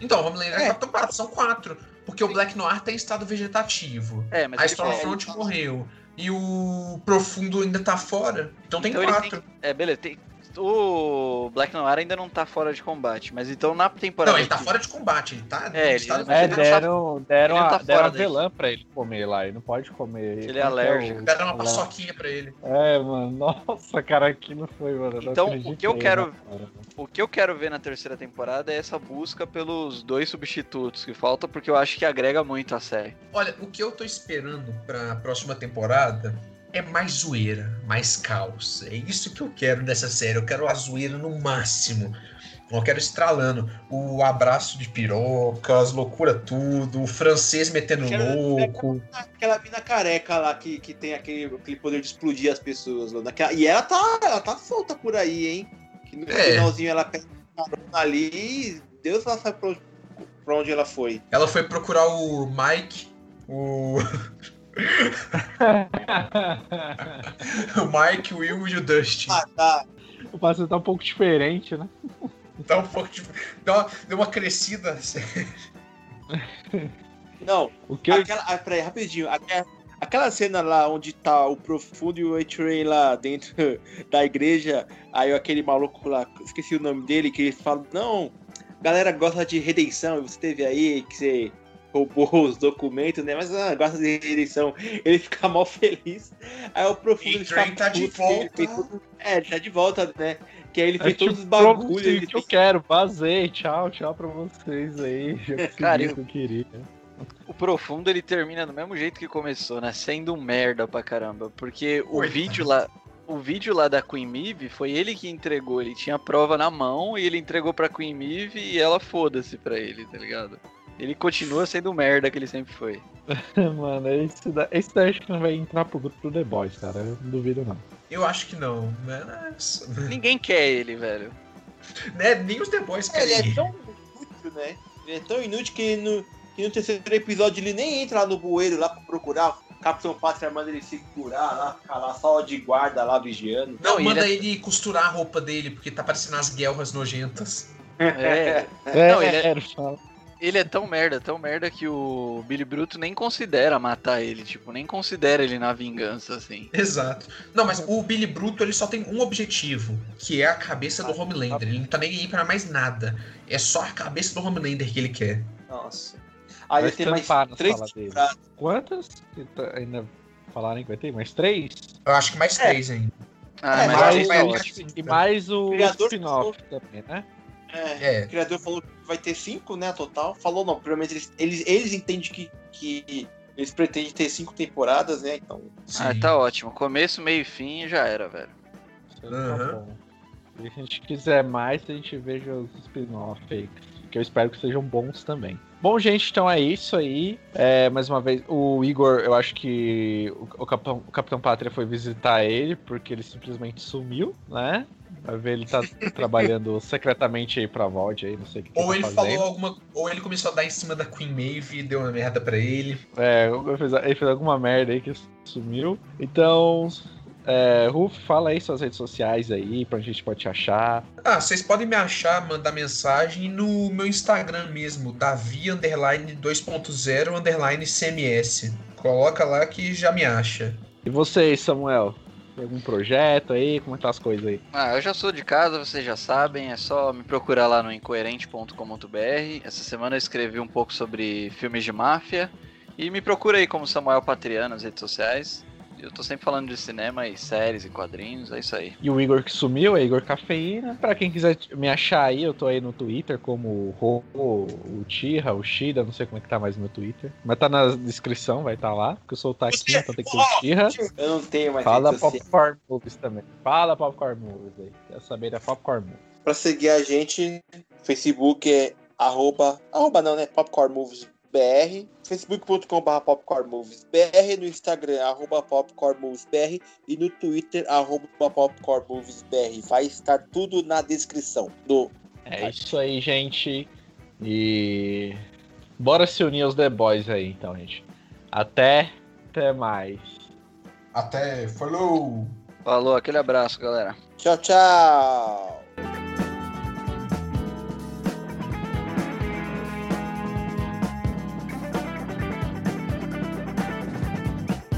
Então, o Homelander É. o Capitão são quatro. Porque o Black Noir tá em estado vegetativo. É, mas A Stormfront é, morreu. E o Profundo ainda tá fora. Então tem Então quatro. É, beleza. Tem, o Black Noir ainda não tá fora de combate, mas então na temporada. Não, ele tá que- fora de combate. Ele tá. É, ele- estado- É, Ele deram, deram, ele não a, tá deram fora avelã pra ele comer lá. Ele não pode comer. Ele é Como que alérgico. Deram uma lá? paçoquinha pra ele. É, mano. Nossa, cara, aqui não foi, mano. Então, o que eu quero-. O que eu quero ver na terceira temporada é essa busca pelos dois substitutos que faltam, porque eu acho que agrega muito a série. Olha, o que eu tô esperando pra próxima temporada é mais zoeira, mais caos. É isso que eu quero dessa série. Eu quero a zoeira no máximo. Eu quero estralando. O abraço de piroca, as loucuras tudo, o francês metendo Quero- louco. Aquela mina careca lá que, que tem aquele, aquele poder de explodir as pessoas. Lá, naquela- e ela tá, ela tá solta por aí, hein? Que no É. finalzinho ela pega ali e Deus ela sabe pra onde ela foi. Ela foi procurar o Mike, o, o Mike, o Will e o Dustin. Ah, tá. o passeio tá um pouco diferente, né? Dá um pouco de. Deu uma, deu uma crescida. Não, O que eu... aquela. Ah, peraí, rapidinho. Aquela, aquela cena lá onde tá o Profundo e o A-Train lá dentro da igreja, aí aquele maluco lá, esqueci o nome dele, que ele fala, não, galera gosta de redenção, e você teve aí que você roubou os documentos, né? Mas ah, gosta de redenção. Ele fica mal feliz. Aí o Profundo ele fica tá de volta. tudo- É, ele tá de volta, né? Que aí ele É fez tipo, todos os bagulhos. que eu quero, vazei, tchau, tchau pra vocês aí. Já Cara, o eu- que eu queria. O Profundo ele termina do mesmo jeito que começou, né? Sendo um merda pra caramba. Porque o Coitado. vídeo lá. O vídeo lá da Queen Mive foi ele que entregou. Ele tinha a prova na mão e ele entregou pra Queen Mive e ela foda-se pra ele, tá ligado? Ele continua sendo o merda que ele sempre foi. Mano, esse, da, esse daí acho que não vai entrar pro grupo do The Boys, cara. Eu não duvido, não. Eu acho que não. Mas, Ninguém quer ele, velho. né, nem os The Boys É, ele querem. é tão inútil, né? Ele é tão inútil que no, que no terceiro episódio ele nem entra lá no bueiro lá pra procurar. O Capitão Pátria manda ele segurar lá, ficar lá só de guarda lá vigiando. Não, Não, manda ele ele costurar a roupa dele, porque tá parecendo as guerras nojentas. É. É, Não, ele é- é. Ele é tão merda, tão merda que o Billy Bruto nem considera matar ele, tipo, nem considera ele na vingança, assim. Exato. Não, mas o Billy Bruto ele só tem um objetivo, que é a cabeça do Homelander. Ele não tá nem aí pra mais nada. É só a cabeça do Homelander que ele quer. Nossa. Aí ele tem mais três. Quantas? tá- Ainda falaram que vai ter? Mais três? Eu acho que mais É. três ainda. Ah, É, mas mas vai- ótimo. E mais o Criador spin-off também, né? É, É. O criador falou que vai ter cinco, né, total. Falou não, pelo menos eles, eles, eles entendem que, que eles pretendem ter cinco temporadas, né? Então. Ah, Sim. tá ótimo. Começo, meio e fim e já era, velho. Isso tá. Se a gente quiser mais, a gente veja os spin-off aí, que eu espero que sejam bons também. Bom, gente, então é isso aí. É, mais uma vez, o Igor, eu acho que o, o Capitão, o Capitão Pátria foi visitar ele, porque ele simplesmente sumiu, né? Vai ver, ele tá trabalhando secretamente aí pra Vault aí, não sei o que, Ou ele ele tá falou alguma. Ou ele começou a dar em cima da Queen Maeve e deu uma merda pra ele. É, ele fez, ele fez alguma merda aí que sumiu. Então, é, Ruf, fala aí suas redes sociais aí, pra gente pode te achar. Ah, vocês podem me achar, mandar mensagem no meu Instagram mesmo, Davi underline 2.0 underline CMS. Coloca lá que já me acha. E vocês, Samuel? Algum projeto aí? Como é tá as coisas aí? Ah, eu já sou de casa, vocês já sabem, é só me procurar lá no incoerente.com.br. Essa semana eu escrevi um pouco sobre filmes de máfia. E me procura aí como Samuel Patriano nas redes sociais. Eu tô sempre falando de cinema e séries e quadrinhos, é isso aí. E o Igor que sumiu, é Igor Cafeína. Pra quem quiser me achar aí, eu tô aí no Twitter como o Ro, o Tira, o Shida, não sei como é que tá mais no meu Twitter. Mas tá na descrição, vai estar tá lá. Porque eu sou o Taquinho, então tem que ter o Tira. Eu não tenho mais Fala. Popcorn Movies também. Fala Popcorn Movies aí. Quer saber da Popcorn Movies. Pra seguir a gente, Facebook é arroba, arroba não, né? Popcorn Movies BR, facebook.com.br popcornmoviesbr, no Instagram, arroba popcornmoviesbr e no Twitter, arroba popcornmoviesbr. Vai estar tudo na descrição do É isso aí, gente. E bora se unir aos The Boys aí, então, gente. Até, até mais. Até. Falou! Falou, aquele abraço, galera. Tchau, tchau!